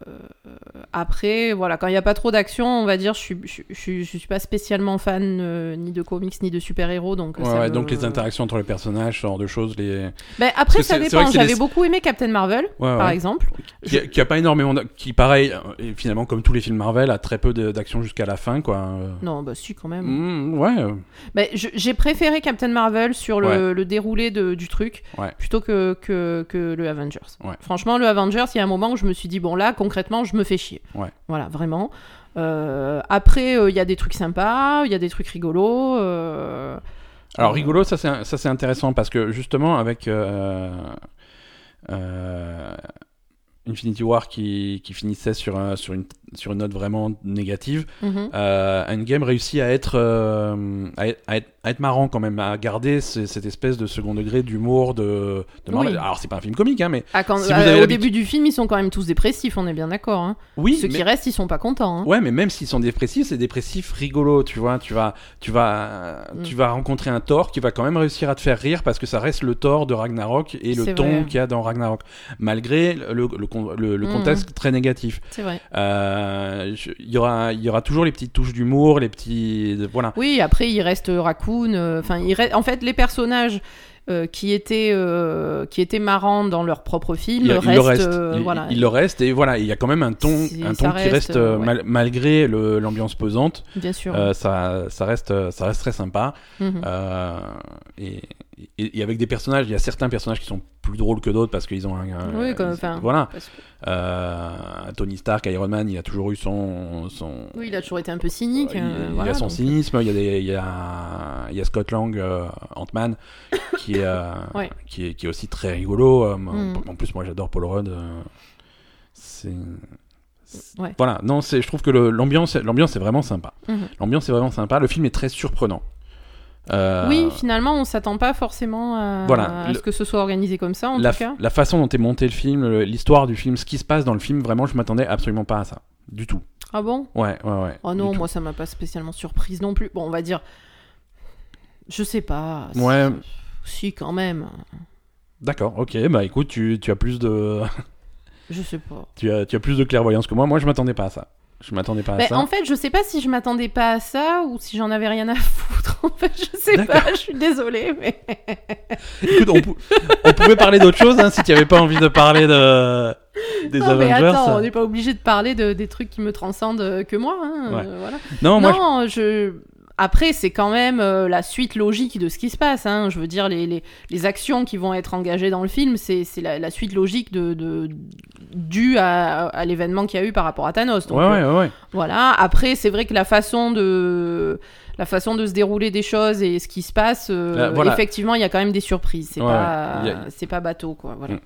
après, voilà, quand il n'y a pas trop d'action, on va dire, je suis, je, je- je suis pas spécialement fan euh, ni de comics ni de super-héros, donc. Ouais, ça ouais, me- donc les interactions entre les personnages, ce genre de choses, les... Ben, Parce après, ça dépend. J'avais des- beaucoup aimé Captain Marvel, Ouais, par exemple. qui, a, qui a pas énormément, qui pareil, euh, et finalement comme tous les films Marvel, a très peu d'action jusqu'à la fin, quoi. Non, bah si, quand même. mm, ouais, je- j'ai préféré Captain Marvel sur le, le déroulé de- du truc plutôt que, que, que le Avengers. Franchement, le Avengers, il y a un moment où je me suis dit, bon là, concrètement, je me fais chier. Ouais. Voilà, vraiment. Euh, après, euh, il y a des trucs sympas, il y a des trucs rigolos. euh, Alors rigolo, ça c'est ça c'est intéressant parce que justement avec Infinity War qui, qui finissait sur un- sur une sur une note vraiment négative, mhm. euh, Endgame réussit à être, euh, à être à être à être marrant quand même, à garder ce- cette espèce de second degré d'humour de, de Marvel. Oui. Alors c'est pas un film comique hein, mais Ah, quand- si euh, au début du film, ils sont quand même tous dépressifs, on est bien d'accord. hein. oui, Ceux mais- qui restent, ils sont pas contents. hein. Ouais, mais même s'ils sont dépressifs, c'est dépressif rigolo, tu vois. Tu vas, tu vas, Mm. tu vas rencontrer un Thor qui va quand même réussir à te faire rire parce que ça reste le Thor de Ragnarok et le ton qu'il y a dans Ragnarok, malgré le, le, le- Mm. contexte très négatif. C'est vrai. Euh, je- Il y aura, il y aura toujours les petites touches d'humour, les petits, voilà. Oui, après, il reste Raccoon. euh, Enfin, il reste- en fait, les personnages euh, qui étaient euh, qui étaient marrants dans leur propre film Il, il restent. le reste, euh, il, voilà. il le reste et voilà, il y a quand même un ton, Si, un ton qui reste, reste euh, euh, ouais. mal- malgré l'ambiance pesante. Bien sûr. euh, ça, ça reste, ça reste très sympa. Mhm. Euh, et, et- et avec des personnages, il y a certains personnages qui sont plus drôles que d'autres parce qu'ils ont un. un- Oui, comme- enfin, voilà. Que- Euh, Tony Stark, Iron Man, il a toujours eu son. son Oui, il a toujours été un peu cynique. il, euh, il voilà, a son donc- cynisme, il y a, des, il y a, il y a Scott Lang, euh, Ant-Man, qui, est, euh, Ouais. qui, est, qui est aussi très rigolo. euh, Mm. En plus, moi j'adore Paul Rudd. c'est. Ouais. Voilà, non, je trouve que l'ambiance, est vraiment sympa. Mhm. L'ambiance est vraiment sympa. Le film est très surprenant. Euh, Oui, finalement, on s'attend pas forcément à, Voilà, à le- ce que ce soit organisé comme ça, en la, tout cas. la façon dont est monté le film, l'histoire du film, ce qui se passe dans le film, vraiment, je m'attendais absolument pas à ça. Du tout. Ah bon? Ouais, ouais, ouais. Oh non, tout. moi, ça m'a pas spécialement surprise non plus. Bon, on va dire. Je sais pas. si- Ouais. Si, quand même. D'accord, ok. Bah écoute, tu, tu as plus de, Je sais pas. tu as, tu as plus de clairvoyance que moi. Moi, je m'attendais pas à ça. Je m'attendais pas à Mais ça. en fait, je sais pas si je m'attendais pas à ça ou si j'en avais rien à foutre. En fait, je sais pas. Je suis désolée, mais. Écoute, on, pou- on pouvait parler d'autre chose hein, si tu avais pas envie de parler de des non, mais Avengers. attends, on n'est pas obligé de parler de, des trucs qui me transcendent euh, que moi. hein, Ouais. euh, voilà. Non, moi, non, je... Après, c'est quand même euh, la suite logique de ce qui se passe. hein. Je veux dire, les, les, les actions qui vont être engagées dans le film, c'est la, la suite logique de, de, due à, à l'événement qu'il y a eu par rapport à Thanos. Donc, ouais, euh, ouais, ouais. Voilà. Après, c'est vrai que la façon de la façon de se dérouler des choses et ce qui se passe, euh, Euh, voilà. effectivement, il y a quand même des surprises. C'est Ouais, pas, a- c'est pas bateau, quoi. Voilà. Mm.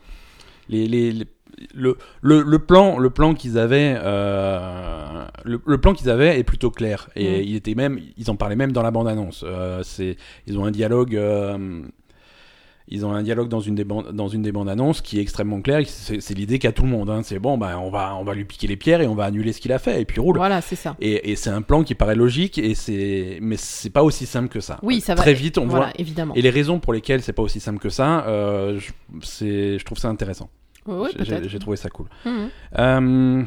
les, les, les- le, le, le plan, le plan qu'ils avaient, euh, le, le plan qu'ils avaient est plutôt clair et Mm. il était même, ils en parlaient même dans la bande annonce. c'est, ils ont un dialogue, euh, Ils ont un dialogue dans une des bandes, dans une des bandes annonces qui est extrêmement clair. C'est l'idée qu'a tout le monde. hein. C'est bon, bah, on va, on va lui piquer les pierres et on va annuler ce qu'il a fait et puis roule. Voilà, c'est ça. Et, et c'est un plan qui paraît logique et c'est, mais c'est pas aussi simple que ça. Oui, ça va. Très vite, on voilà, voit. évidemment. Et les raisons pour lesquelles c'est pas aussi simple que ça, euh, je, trouve ça intéressant. Oui, J'ai- trouvé ça cool. Mhm. Euh,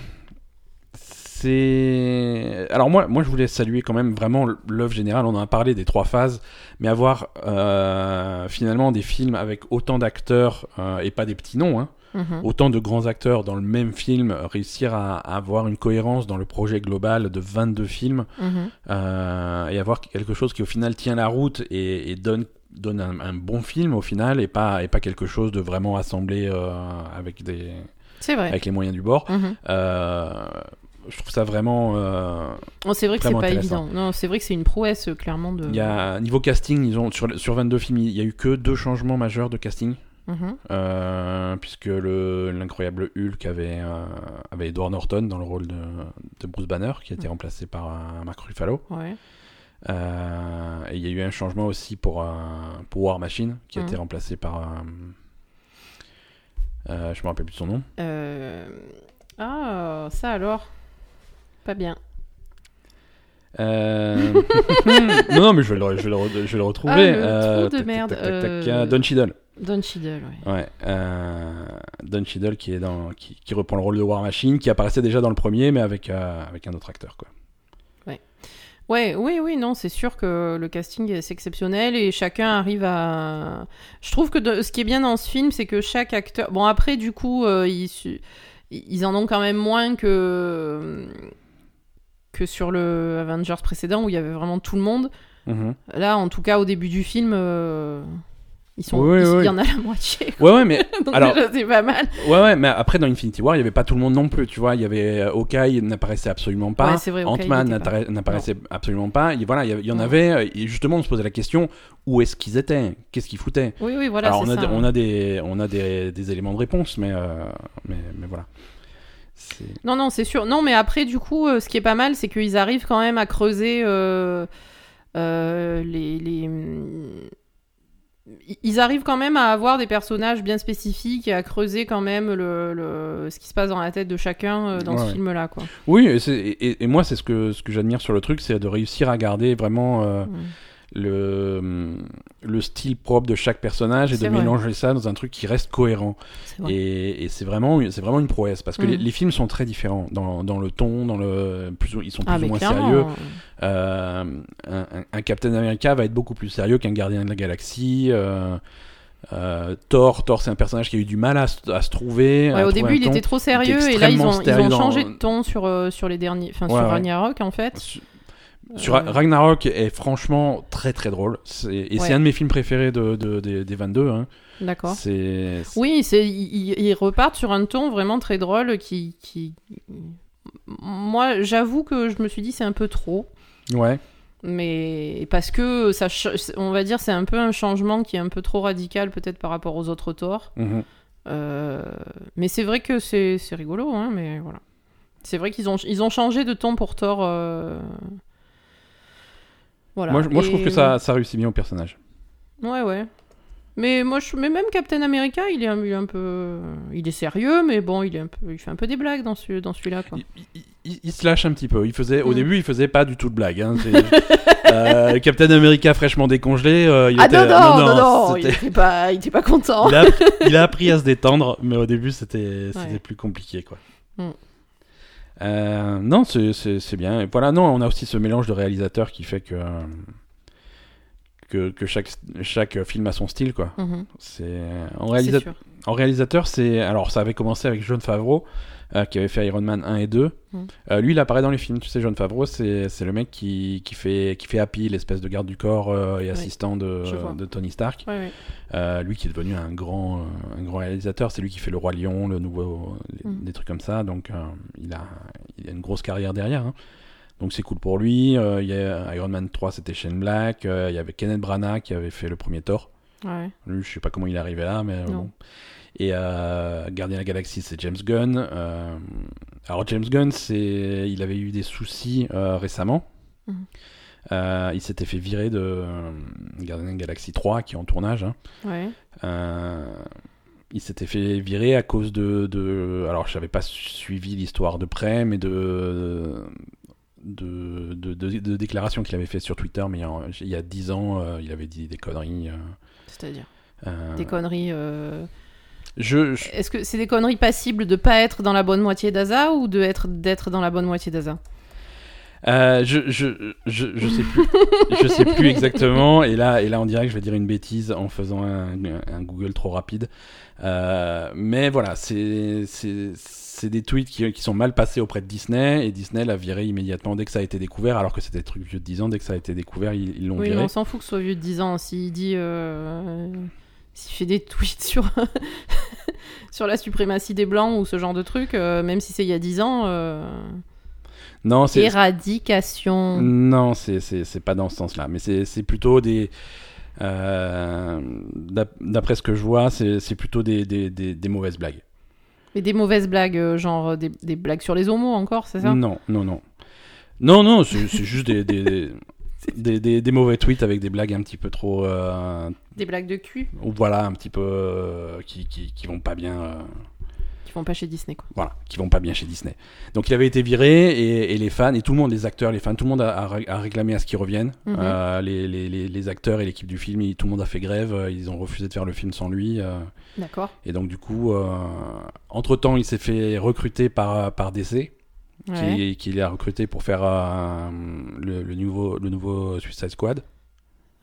c'est alors moi moi je voulais saluer quand même vraiment l'œuvre générale on en a parlé des trois phases mais avoir euh, finalement des films avec autant d'acteurs euh, et pas des petits noms hein, Mhm. autant de grands acteurs dans le même film réussir à, à avoir une cohérence dans le projet global de 22 films Mhm. euh, et avoir quelque chose qui au final tient la route et, et donne donne un, un bon film au final et pas et pas quelque chose de vraiment assemblé euh, avec des avec les moyens du bord Mhm. euh, je trouve ça vraiment. euh, Oh, c'est vrai que c'est pas évident. Non, c'est vrai que c'est une prouesse, euh, clairement. De... Il y a niveau casting, ils ont sur, sur 22 films, il y a eu que deux changements majeurs de casting, Mhm. euh, puisque le l'incroyable Hulk avait euh, avait Edward Norton dans le rôle de, de Bruce Banner, qui a été remplacé par Mark Ruffalo. Ouais. Et il y a eu un changement aussi pour pour War Machine, qui a Mhm. été remplacé par je me rappelle plus de son nom. Ah, ça alors. Pas bien. Euh, non, non, mais je vais le, je vais le, re- je vais le retrouver. Ah, le Euh, trou de merde, tac, tac, tac, Don Cheadle. Don Cheadle, ouais. Ouais, euh, Don Cheadle qui est dans, qui, qui reprend le rôle de War Machine, qui apparaissait déjà dans le premier, mais avec euh, avec un autre acteur quoi. Ouais, oui, oui, non, c'est sûr que le casting est exceptionnel et chacun arrive à. Je trouve que de- ce qui est bien dans ce film, c'est que chaque acteur. Bon, après, du coup, euh, ils, ils en ont quand même moins que que sur le Avengers précédent où il y avait vraiment tout le monde. Mhm. Là, en tout cas, au début du film, euh, ils sont. Oui, ils- oui. Il y en a la moitié. Ouais, ouais, mais Donc Alors- c'est pas mal. ouais, ouais, mais après dans Infinity War, il y avait pas tout le monde non plus, tu vois. Il y avait euh, Hawkeye n'apparaissait absolument pas, Ouais, Ant-Man n'apparaissait absolument pas. Et voilà, il y, en avait. euh, Et justement, on se posait la question où est-ce qu'ils étaient? Qu'est-ce qu'ils foutaient? Oui, oui, voilà. Alors on a, ça, des- ouais. on a des on a des, des éléments de réponse, mais euh, mais, mais voilà. Non, non, c'est sûr. Non, mais après, du coup, euh, ce qui est pas mal, c'est qu'ils arrivent quand même à creuser euh, euh, les, les- Ils arrivent quand même à avoir des personnages bien spécifiques et à creuser quand même le, le- ce qui se passe dans la tête de chacun dans Ouais, ce ouais. film-là, quoi. Oui, et, c'est- et- et moi c'est ce que ce que j'admire sur le truc, c'est de réussir à garder vraiment Mm. Le le style propre de chaque personnage et de vrai. mélanger ça dans un truc qui reste cohérent. Vrai. Et, et c'est vraiment vraiment une prouesse parce que Mm. les, les films sont très différents dans, dans le ton, dans le plus ou- ils sont plus Ah, ou mais moins clairement. sérieux. Euh, un, Captain America va être beaucoup plus sérieux qu'un Gardien de la Galaxie. euh, euh, Thor, Thor c'est un personnage qui a eu du mal à, se- à se trouver. Ouais, à au début, il était trop sérieux et là, ils ont, ils dans- changé de ton sur, sur les derniers. Enfin, Ouais, sur ouais. Ragnarok, en fait. Sur Euh, Ragnarok est franchement très très drôle. Et Ouais. c'est un de mes films préférés de, de- des- des 22. Hein. D'accord. Oui, ils, repartent sur un ton vraiment très drôle qui, qui... moi j'avoue que je me suis dit c'est un peu trop, Ouais. mais parce que ça, on va dire c'est un peu un changement qui est un peu trop radical peut-être par rapport aux autres torts. Mhm. Euh, mais c'est vrai que c'est c'est rigolo, hein, mais voilà. C'est vrai qu'ils ont ils ont changé de ton pour Thor. euh, Voilà. Moi, je- trouve que ça, ça réussit bien au personnage. Ouais, ouais. Mais moi, je... mais même Captain America, il est, un, il est un peu, il est sérieux, mais bon, il est un peu, il fait un peu des blagues dans celui, dans celui-là, quoi. Il, il- il- il se lâche un petit peu. Il faisait, Au Mm. début, il faisait pas du tout de blague. Hein. Euh, Captain America fraîchement décongelé. euh, il ah était, non, non, non, non, il était pas, il était pas content. il, a, appris à se détendre, mais au début, c'était c'était Ouais. plus compliqué, quoi. Mm. Euh, non, c'est- bien. Et voilà, non, on a aussi ce mélange de réalisateurs qui fait que que, que chaque chaque film a son style, quoi. Mhm, C'est en réalisa- en réalisateur, c'est alors ça avait commencé avec John Favreau euh, qui avait fait Iron Man 1 et 2. Mm. Euh, lui, il apparaît dans les films. Tu sais, John Favreau, c'est le mec qui, qui fait qui fait Happy, l'espèce de garde du corps euh, et assistant de, Tony Stark. Lui qui est devenu un grand un grand réalisateur. C'est lui qui fait le Roi Lion, le nouveau les- Mm. des trucs comme ça. Donc il a il a une grosse carrière derrière. hein. Donc c'est cool pour lui. Il y a Iron Man 3, c'était Shane Black. Il y avait Kenneth Branagh qui avait fait le premier Thor. Ouais. Lui, je sais pas comment il est arrivé là, mais bon. Et euh, Gardien de la Galaxie, c'est James Gunn. Euh, alors James Gunn, c'est, il avait eu des soucis euh, récemment. Mhm. Euh, il s'était fait virer de euh, Guardian Galaxy 3 qui est en tournage. hein. Ouais. Euh, il s'était fait virer à cause de, de alors je n'avais pas suivi l'histoire de près, mais de de, de, de- de déclarations qu'il avait fait sur Twitter, mais il y a, 10 ans, il avait dit des conneries. C'est-à-dire des conneries. Je, je- Est-ce que c'est des conneries passibles de pas être dans la bonne moitié d'Asa ou de être d'être dans la bonne moitié d'Asa Euh, je, je, je, je sais plus. je sais plus exactement. Et là, et là, on dirait que je vais dire une bêtise en faisant un, un Google trop rapide. Euh, mais voilà, c'est des tweets qui, qui sont mal passés auprès de Disney et Disney l'a viré immédiatement dès que ça a été découvert, alors que c'était des trucs vieux de 10 ans. Dès que ça a été découvert, ils l'ont Oui, mais viré. on s'en fout que ce soit vieux de 10 ans. S'il dit. euh, S'il fait des tweets sur, sur la suprématie des blancs ou ce genre de truc, euh, même si c'est il y a 10 ans, euh, Non, c'est éradication. non, c'est pas dans ce sens-là. Mais c'est plutôt des euh, d'ap- D'après ce que je vois, c'est plutôt des, des, des, des mauvaises blagues. Mais des mauvaises blagues, euh, genre des, des blagues sur les homos encore, c'est ça? Non, non, non. Non, non, c'est c'est juste des, des, des, des- des mauvais tweets avec des blagues un petit peu trop. euh, Des blagues de cul ou voilà, un petit peu. euh, qui, qui, qui vont pas bien. euh, qui font pas chez Disney, quoi. voilà, qui vont pas bien chez Disney. Donc il avait été viré et, et les fans, et tout le monde, les acteurs, les fans, tout le monde a, a ré- a réclamé à ce qu'il revienne. Mhm. Les, les, les, les acteurs et l'équipe du film, tout le monde a fait grève, ils ont refusé de faire le film sans lui. D'accord. et donc du coup, entre-temps, il s'est fait recruter par, par DC. Ouais. qui, qui l'a recruté pour faire euh, le, le nouveau, le nouveau Suicide Squad.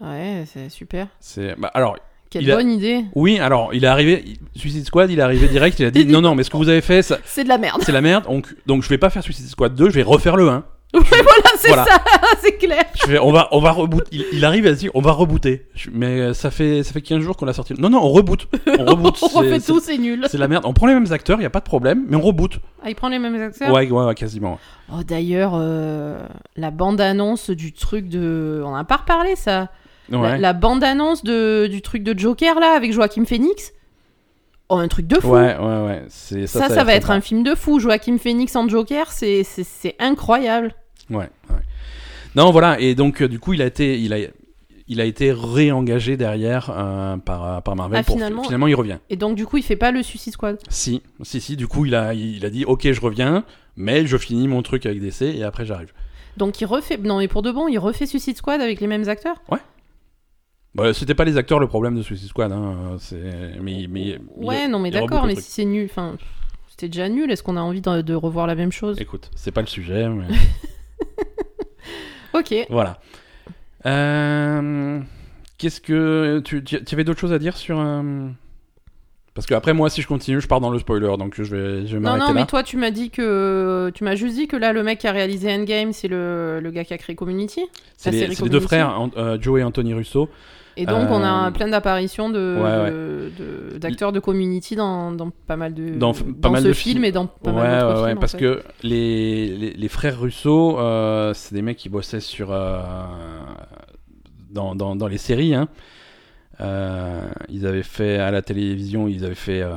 Ouais, c'est super. C'est, bah, alors, Quelle a- bonne idée. oui, alors, il est arrivé, il- Suicide Squad, il est arrivé direct, il a dit non, non, mais ce que vous avez fait, ça- C'est de la merde. c'est la merde, donc, donc je vais pas faire Suicide Squad 2, je vais refaire le 1. Ouais, voilà, c'est Voilà. ça, c'est clair. Je fais, on va, on va reboot. Il, il arrive dire, on va rebooter. Je- mais euh, ça fait, ça fait 15 jours qu'on l'a sorti. Non, non, on reboot. On reboot. On refait tout, c'est nul. C'est la merde. On prend les mêmes acteurs, il y a pas de problème, mais on reboot. Ah, il prend les mêmes acteurs Ouais, ouais, ouais, quasiment. Oh, d'ailleurs, euh, la bande-annonce du truc de. On en a pas reparlé, ça. La, Ouais. la bande-annonce de, du truc de Joker, là, avec Joaquin Phoenix. Oh, un truc de fou. Ouais, ouais, ouais. Ça, ça, va être un film de fou. Joaquin Phoenix en Joker, c'est incroyable. Ouais, ouais. Non, voilà, et donc euh, du coup, il a été, il a, il a été réengagé derrière euh, par, euh, par Marvel. Ah, pour, finalement- finalement, il revient. Et donc, du coup, il fait pas le Suicide Squad? Si, si, si. Du coup, il a, il a dit, ok, je reviens, mais je finis mon truc avec DC et après j'arrive. Donc, il refait. Non, mais pour de bon, il refait Suicide Squad avec les mêmes acteurs? Bah, c'était pas les acteurs le problème de Suicide Squad, hein. C'est, mais, mais Ouais, non, mais d'accord, mais si c'est nul. Enfin, c'était déjà nul. Est-ce qu'on a envie de, de revoir la même chose? Écoute, c'est pas le sujet, mais Ok. voilà. Euh, Qu'est-ce que tu, tu tu avais d'autres choses à dire sur euh, Parce que après moi, si je continue, je pars dans le spoiler, donc je vais, je vais Non, m'arrêter non, là. mais toi, tu m'as dit que. Tu m'as juste dit que là, le mec qui a réalisé Endgame, c'est le, le gars qui a créé Community. C'est la les, série c'est les deux Community. frères, An- euh, Joe et Anthony Russo. Et donc, on a Euh, plein d'apparitions de, ouais, de- de- d'acteurs de Community dans, dans pas mal de. Dans f- pas mal ce de film films. et dans pas mal d'autres films. en parce fait. que les, les, les frères Russo, euh, c'est des mecs qui bossaient sur euh, dans, dans, dans les séries. Hein. Euh, ils avaient fait à la télévision, ils avaient fait euh,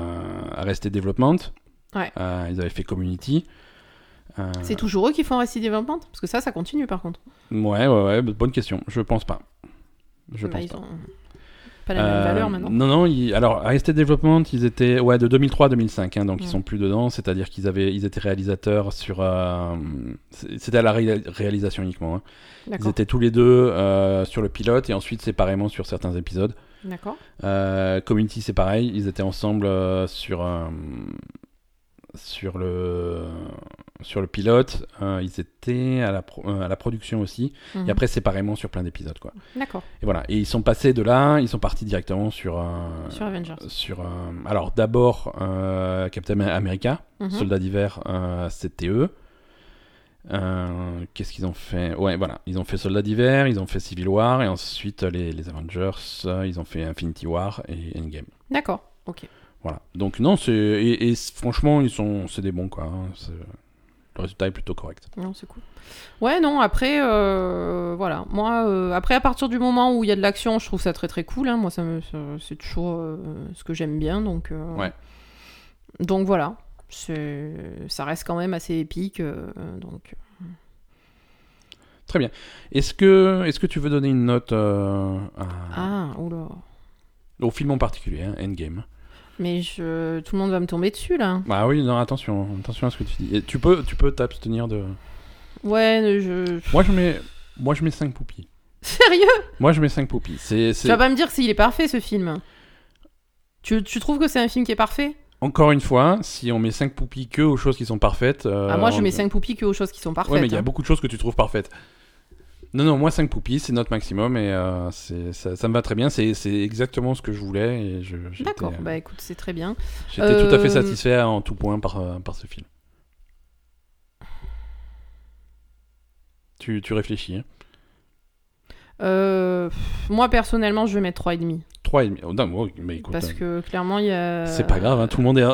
Arrested Development. Ouais. Euh, ils avaient fait Community. C'est toujours eux qui font Arrested Development Parce que ça, ça continue par contre. Ouais, ouais, ouais, bonne question. Je pense pas. Je Bah, pense ils pas. ont pas la même Euh, valeur maintenant. Non, non, ils- alors Arrested Development, ils étaient ouais, de 2003 à 2005, hein, donc ils Ouais. sont plus dedans, c'est-à-dire qu'ils avaient, ils étaient réalisateurs sur. euh, C'était à la ré- réalisation uniquement. hein. Ils étaient tous les deux euh, sur le pilote et ensuite séparément sur certains épisodes. D'accord. Euh, Community, c'est pareil, ils étaient ensemble euh, sur. euh, sur le sur le pilote, Euh, ils étaient à la, pro- euh, à la production aussi, Mhm. et après séparément sur plein d'épisodes quoi. D'accord. Et voilà. Et ils sont passés de là, ils sont partis directement sur. euh, Sur Avengers. sur, alors d'abord Captain America, Mhm. Soldat d'hiver, c'était eux. Qu'est-ce qu'ils ont fait? Ouais, voilà, ils ont fait Soldat d'hiver, ils ont fait Civil War, et ensuite les, les Avengers, ils ont fait Infinity War et Endgame. D'accord. Ok. Voilà. Donc non, c'est et, franchement, ils sont, c'est des bons quoi. hein. Le résultat est plutôt correct. Non, c'est cool. Ouais, non, après, euh, voilà. Moi, euh, après, à partir du moment où il y a de l'action, je trouve ça très très cool. hein. Moi, ça me, c'est toujours euh, ce que j'aime bien. Donc, Ouais. donc voilà. Ça reste quand même assez épique. donc, Très bien. Est-ce que, est que tu veux donner une note à- Ah, oula. au film en particulier, hein, Endgame Mais je... tout le monde va me tomber dessus là. Bah oui, non, attention, attention à ce que tu dis. Et tu peux, tu peux t'abstenir de. Ouais, je. Moi je mets, moi je mets 5 poupies. Sérieux? Moi je mets 5 poupies. C'est, Tu vas pas me dire s'il est parfait ce film tu, tu trouves que c'est un film qui est parfait? Encore une fois, si on met 5 poupies que aux choses qui sont parfaites. euh, Ah, moi je on- mets 5 poupies que aux choses qui sont parfaites. Ouais, mais il y a hein. beaucoup de choses que tu trouves parfaites. Non, non, moi 5 poupies, c'est notre maximum et euh, ça, ça me va très bien. C'est, exactement ce que je voulais D'accord, euh, bah écoute, c'est très bien. j'étais tout à fait Euh, satisfait en tout point par, euh, par ce film. Tu, tu réfléchis, hein Euh, moi personnellement, je vais mettre 3,5. 3,5. Oh, non, moi, mais écoute, Parce euh, que clairement, il y a. c'est pas grave, hein, tout le monde est.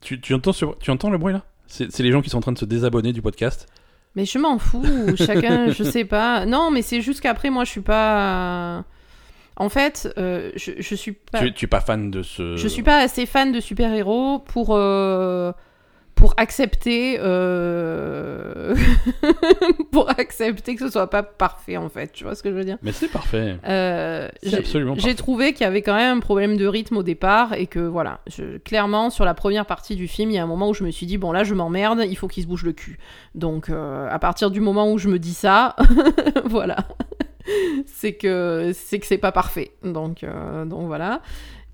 Tu, tu, entends, ce- tu entends le bruit là? C'est les gens qui sont en train de se désabonner du podcast. Mais je m'en fous, chacun, je sais pas. Non, mais c'est juste qu'après, moi, je suis pas. En fait, euh, je, je suis pas. Tu, tu es pas fan de ce. Je suis pas assez fan de super-héros pour, euh, pour accepter. euh, pour accepter que ce soit pas parfait, en fait. Tu vois ce que je veux dire? Mais c'est parfait. Euh, C'est absolument J'ai trouvé qu'il y avait quand même un problème de rythme au départ et que voilà, je- clairement sur la première partie du film, il y a un moment où je me suis dit bon là je m'emmerde, il faut qu'il se bouge le cul. Donc euh, à partir du moment où je me dis ça, voilà, c'est que c'est que c'est pas parfait. Donc donc voilà.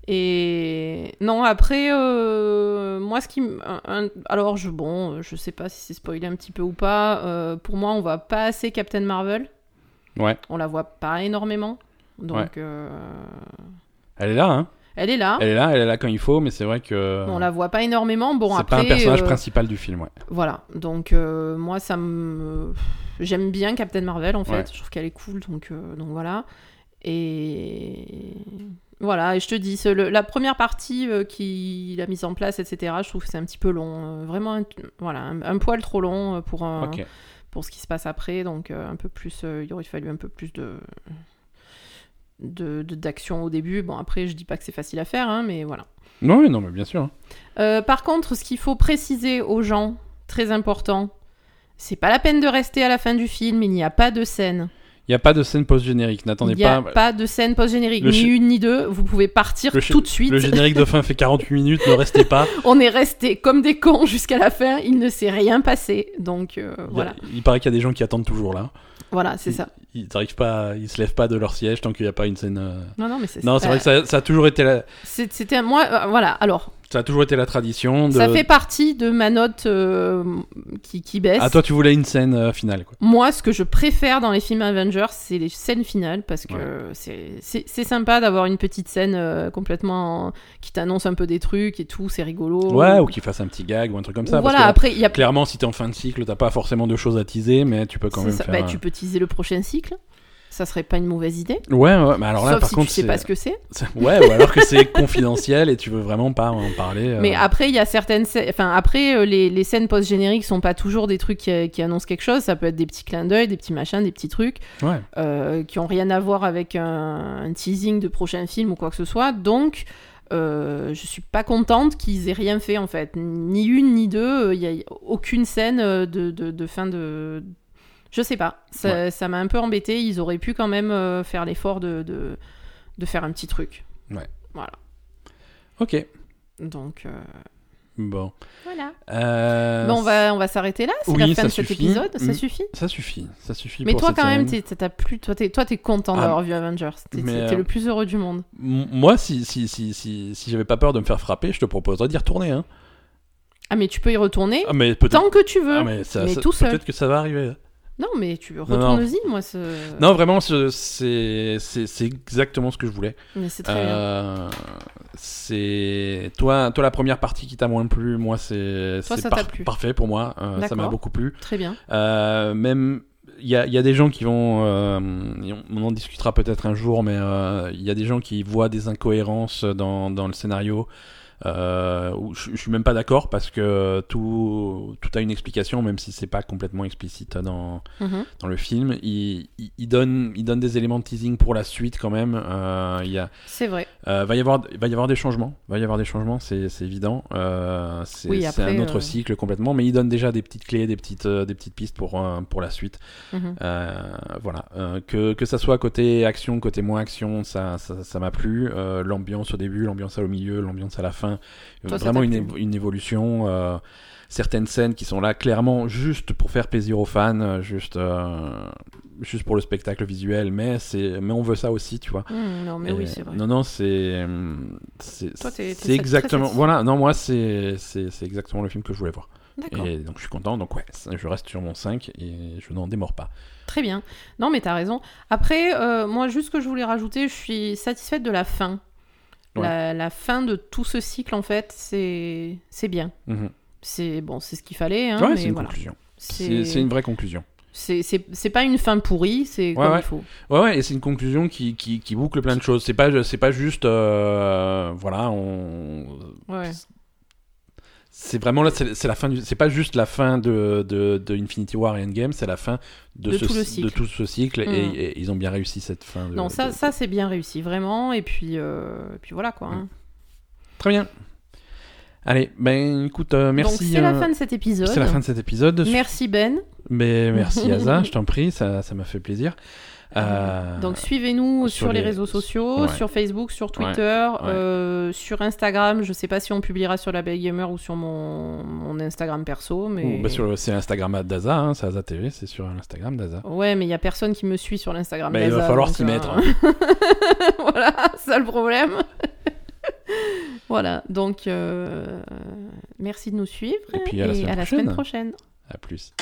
Et non après euh, moi ce qui un- alors je bon je sais pas si c'est spoilé un petit peu ou pas. euh, pour moi on voit pas assez Captain Marvel. Ouais. On la voit pas énormément. Donc, Ouais. euh, Elle est là, hein elle est là. Elle est là, elle est là quand il faut, mais c'est vrai que. On la voit pas énormément. Bon, c'est après. pas un personnage euh, principal du film, ouais. Voilà. Donc, euh, moi, ça me. J'aime bien Captain Marvel, en fait. Ouais. Je trouve qu'elle est cool. Donc, euh, donc voilà. Et. Voilà, et je te dis, le- la première partie euh, qu'il a mise en place, etc., je trouve que c'est un petit peu long. euh, vraiment, un, voilà, un, un poil trop long euh, pour, un- pour ce qui se passe après. Donc, euh, un peu plus, il aurait fallu un peu plus de de- de- d'action au début. Bon, après, je dis pas que c'est facile à faire, hein, mais voilà. Non, non, mais bien sûr. hein. Par contre, ce qu'il faut préciser aux gens, très important, c'est pas la peine de rester à la fin du film, il n'y a pas de scène. Il n'y a pas de scène post-générique, n'attendez Il n'y a pas. pas de scène post-générique, ni une ni deux, vous pouvez partir Le tout de suite. Le générique de fin fait 48 minutes, ne restez pas. On est resté comme des cons jusqu'à la fin, il ne s'est rien passé. Donc euh, Il, a- voilà, il paraît qu'il y a des gens qui attendent toujours là. voilà, c'est ça. Ils n'arrivent pas, ils se lèvent pas de leur siège tant qu'il n'y a pas une scène. euh, Non, non, mais c'est Non, c'est vrai que ça, ça a toujours été c'est- C'était moi, euh, voilà. Alors, ça a toujours été la tradition. De... ça fait partie de ma note euh, qui, qui baisse. Ah, toi, tu voulais une scène euh, finale, quoi. Moi, ce que je préfère dans les films Avengers, c'est les scènes finales parce que Ouais. c'est- sympa d'avoir une petite scène euh, complètement qui t'annonce un peu des trucs et tout, c'est rigolo. Ouais, ou qu'ils fassent un petit gag ou un truc comme ça. voilà, parce que, après, y a clairement, si t'es en fin de cycle, t'as pas forcément de choses à teaser, mais tu peux quand même ça. faire. Bah, tu peux teaser le prochain cycle. Ça serait pas une mauvaise idée. Ouais, ouais, mais alors là, Sauf par si contre, tu sais pas ce que c'est. Ouais, ou alors que c'est confidentiel et tu veux vraiment pas en parler. euh, Mais après, il y a certaines. Enfin, après, euh, les, les scènes post-génériques sont pas toujours des trucs qui, qui annoncent quelque chose. Ça peut être des petits clins d'œil, des petits machins, des petits trucs. Ouais. euh, qui ont rien à voir avec un, un teasing de prochain film ou quoi que ce soit. Donc, euh, je suis pas contente qu'ils aient rien fait en fait. Ni une ni deux. Il y a aucune scène euh, de, de, de fin de. Je sais pas. Ça ça m'a un peu embêté. Ils auraient pu quand même euh, faire l'effort de, de, de faire un petit truc. Ok. Donc, euh, Bon. voilà. Euh, Bon, on va, on va s'arrêter là. C'est oui, la fin ça de cet suffit. épisode. Ça Mm. suffit. Ça suffit. Ça suffit. Mais pour toi, cette quand même, semaine. t'es- ça t'a plu. Toi, t'es, toi, t'es content Ah. d'avoir vu Avengers. T'es, euh, le plus heureux du monde. Moi, si, si, si, si, si j'avais pas peur de me faire frapper, je te proposerais d'y retourner. Hein. Ah, mais tu peux y retourner Ah, mais tant que tu veux. Ah, mais ça, mais ça- tout seul. Peut-être que ça va arriver. Non, mais tu retournes-y, moi. ce- Non, vraiment, ce- c'est c'est- c'est exactement ce que je voulais. Mais c'est très bien. Euh, c'est toi, toi la première partie qui t'a moins plu, moi c'est Toi, c'est ça par- t'a plu. parfait pour moi. Euh, ça m'a beaucoup plu. Très bien. Euh, même il y a, y a des gens qui vont, euh, on en discutera peut-être un jour, mais euh, il y a des gens qui voient des incohérences dans, dans le scénario. Euh, je, je suis même pas d'accord parce que tout, tout a une explication, même si c'est pas complètement explicite dans, Mhm. dans le film. Il, il, il donne, il donne des éléments de teasing pour la suite quand même. Euh, il y a, C'est vrai. euh, va y avoir, va y avoir des changements. Va y avoir des changements, c'est évident. Euh, c'est Oui, un autre cycle complètement, mais il donne déjà des petites clés, des petites, des petites pistes pour, pour la suite. Mhm. Voilà, que, que ça soit côté action, côté moins action, ça m'a plu. L'ambiance au début, l'ambiance au milieu, l'ambiance à la fin, Toi, vraiment une, une évolution. euh, certaines scènes qui sont là clairement juste pour faire plaisir aux fans, juste euh, juste pour le spectacle visuel, mais c'est mais on veut ça aussi, tu vois. Mhm, non, mais oui, c'est vrai. Non, non, c'est. C'est exactement. Voilà, non, moi, c'est exactement le film que je voulais voir. Et donc, je suis content. Donc, ouais, je reste sur mon 5 et je n'en démords pas. Très bien. Non, mais t'as raison. Après, euh, moi, juste ce que je voulais rajouter, je suis satisfaite de la fin. Ouais. La, la fin de tout ce cycle, en fait, c'est bien. Mhm. C'est bon, c'est ce qu'il fallait. Hein, ouais, c'est une voilà. conclusion. C'est une vraie conclusion. c'est- pas une fin pourrie, c'est Ouais, comme ouais. il faut. Ouais, ouais, et c'est une conclusion qui, qui, qui boucle plein de choses. C'est pas, pas juste. euh, voilà, on. Ouais. C'est vraiment là, c'est la fin du. C'est pas juste la fin de, de, de Infinity War et Endgame, c'est la fin de, De ce, tout le de cycle. tout ce cycle et, Mm. et ils ont bien réussi cette fin. De, Non, ça, de- ça c'est bien réussi, vraiment. Et puis, euh, et puis voilà quoi. hein. Très bien. Allez, ben écoute, euh, merci. C'est la euh, fin de cet épisode. C'est la fin de cet épisode. Merci Ben. Mais merci Asa, je t'en prie, ça ça m'a fait plaisir. Euh, Donc suivez-nous sur sur, les... les- réseaux sociaux, Ouais. sur Facebook, sur Twitter, ouais. euh, sur Instagram. Je sais pas si on publiera sur la Belle Gamer ou sur mon, mon Instagram perso, mais bah, c'est Instagram d'Aza, hein, c'est Asa TV, c'est sur l'Instagram d'Aza. ouais, mais il y a personne qui me suit sur l'Instagram. Bah, il va d'Aza, falloir s'y euh, mettre. voilà, c'est ça le problème. voilà, donc merci de nous suivre Et puis à la semaine semaine prochaine. À plus.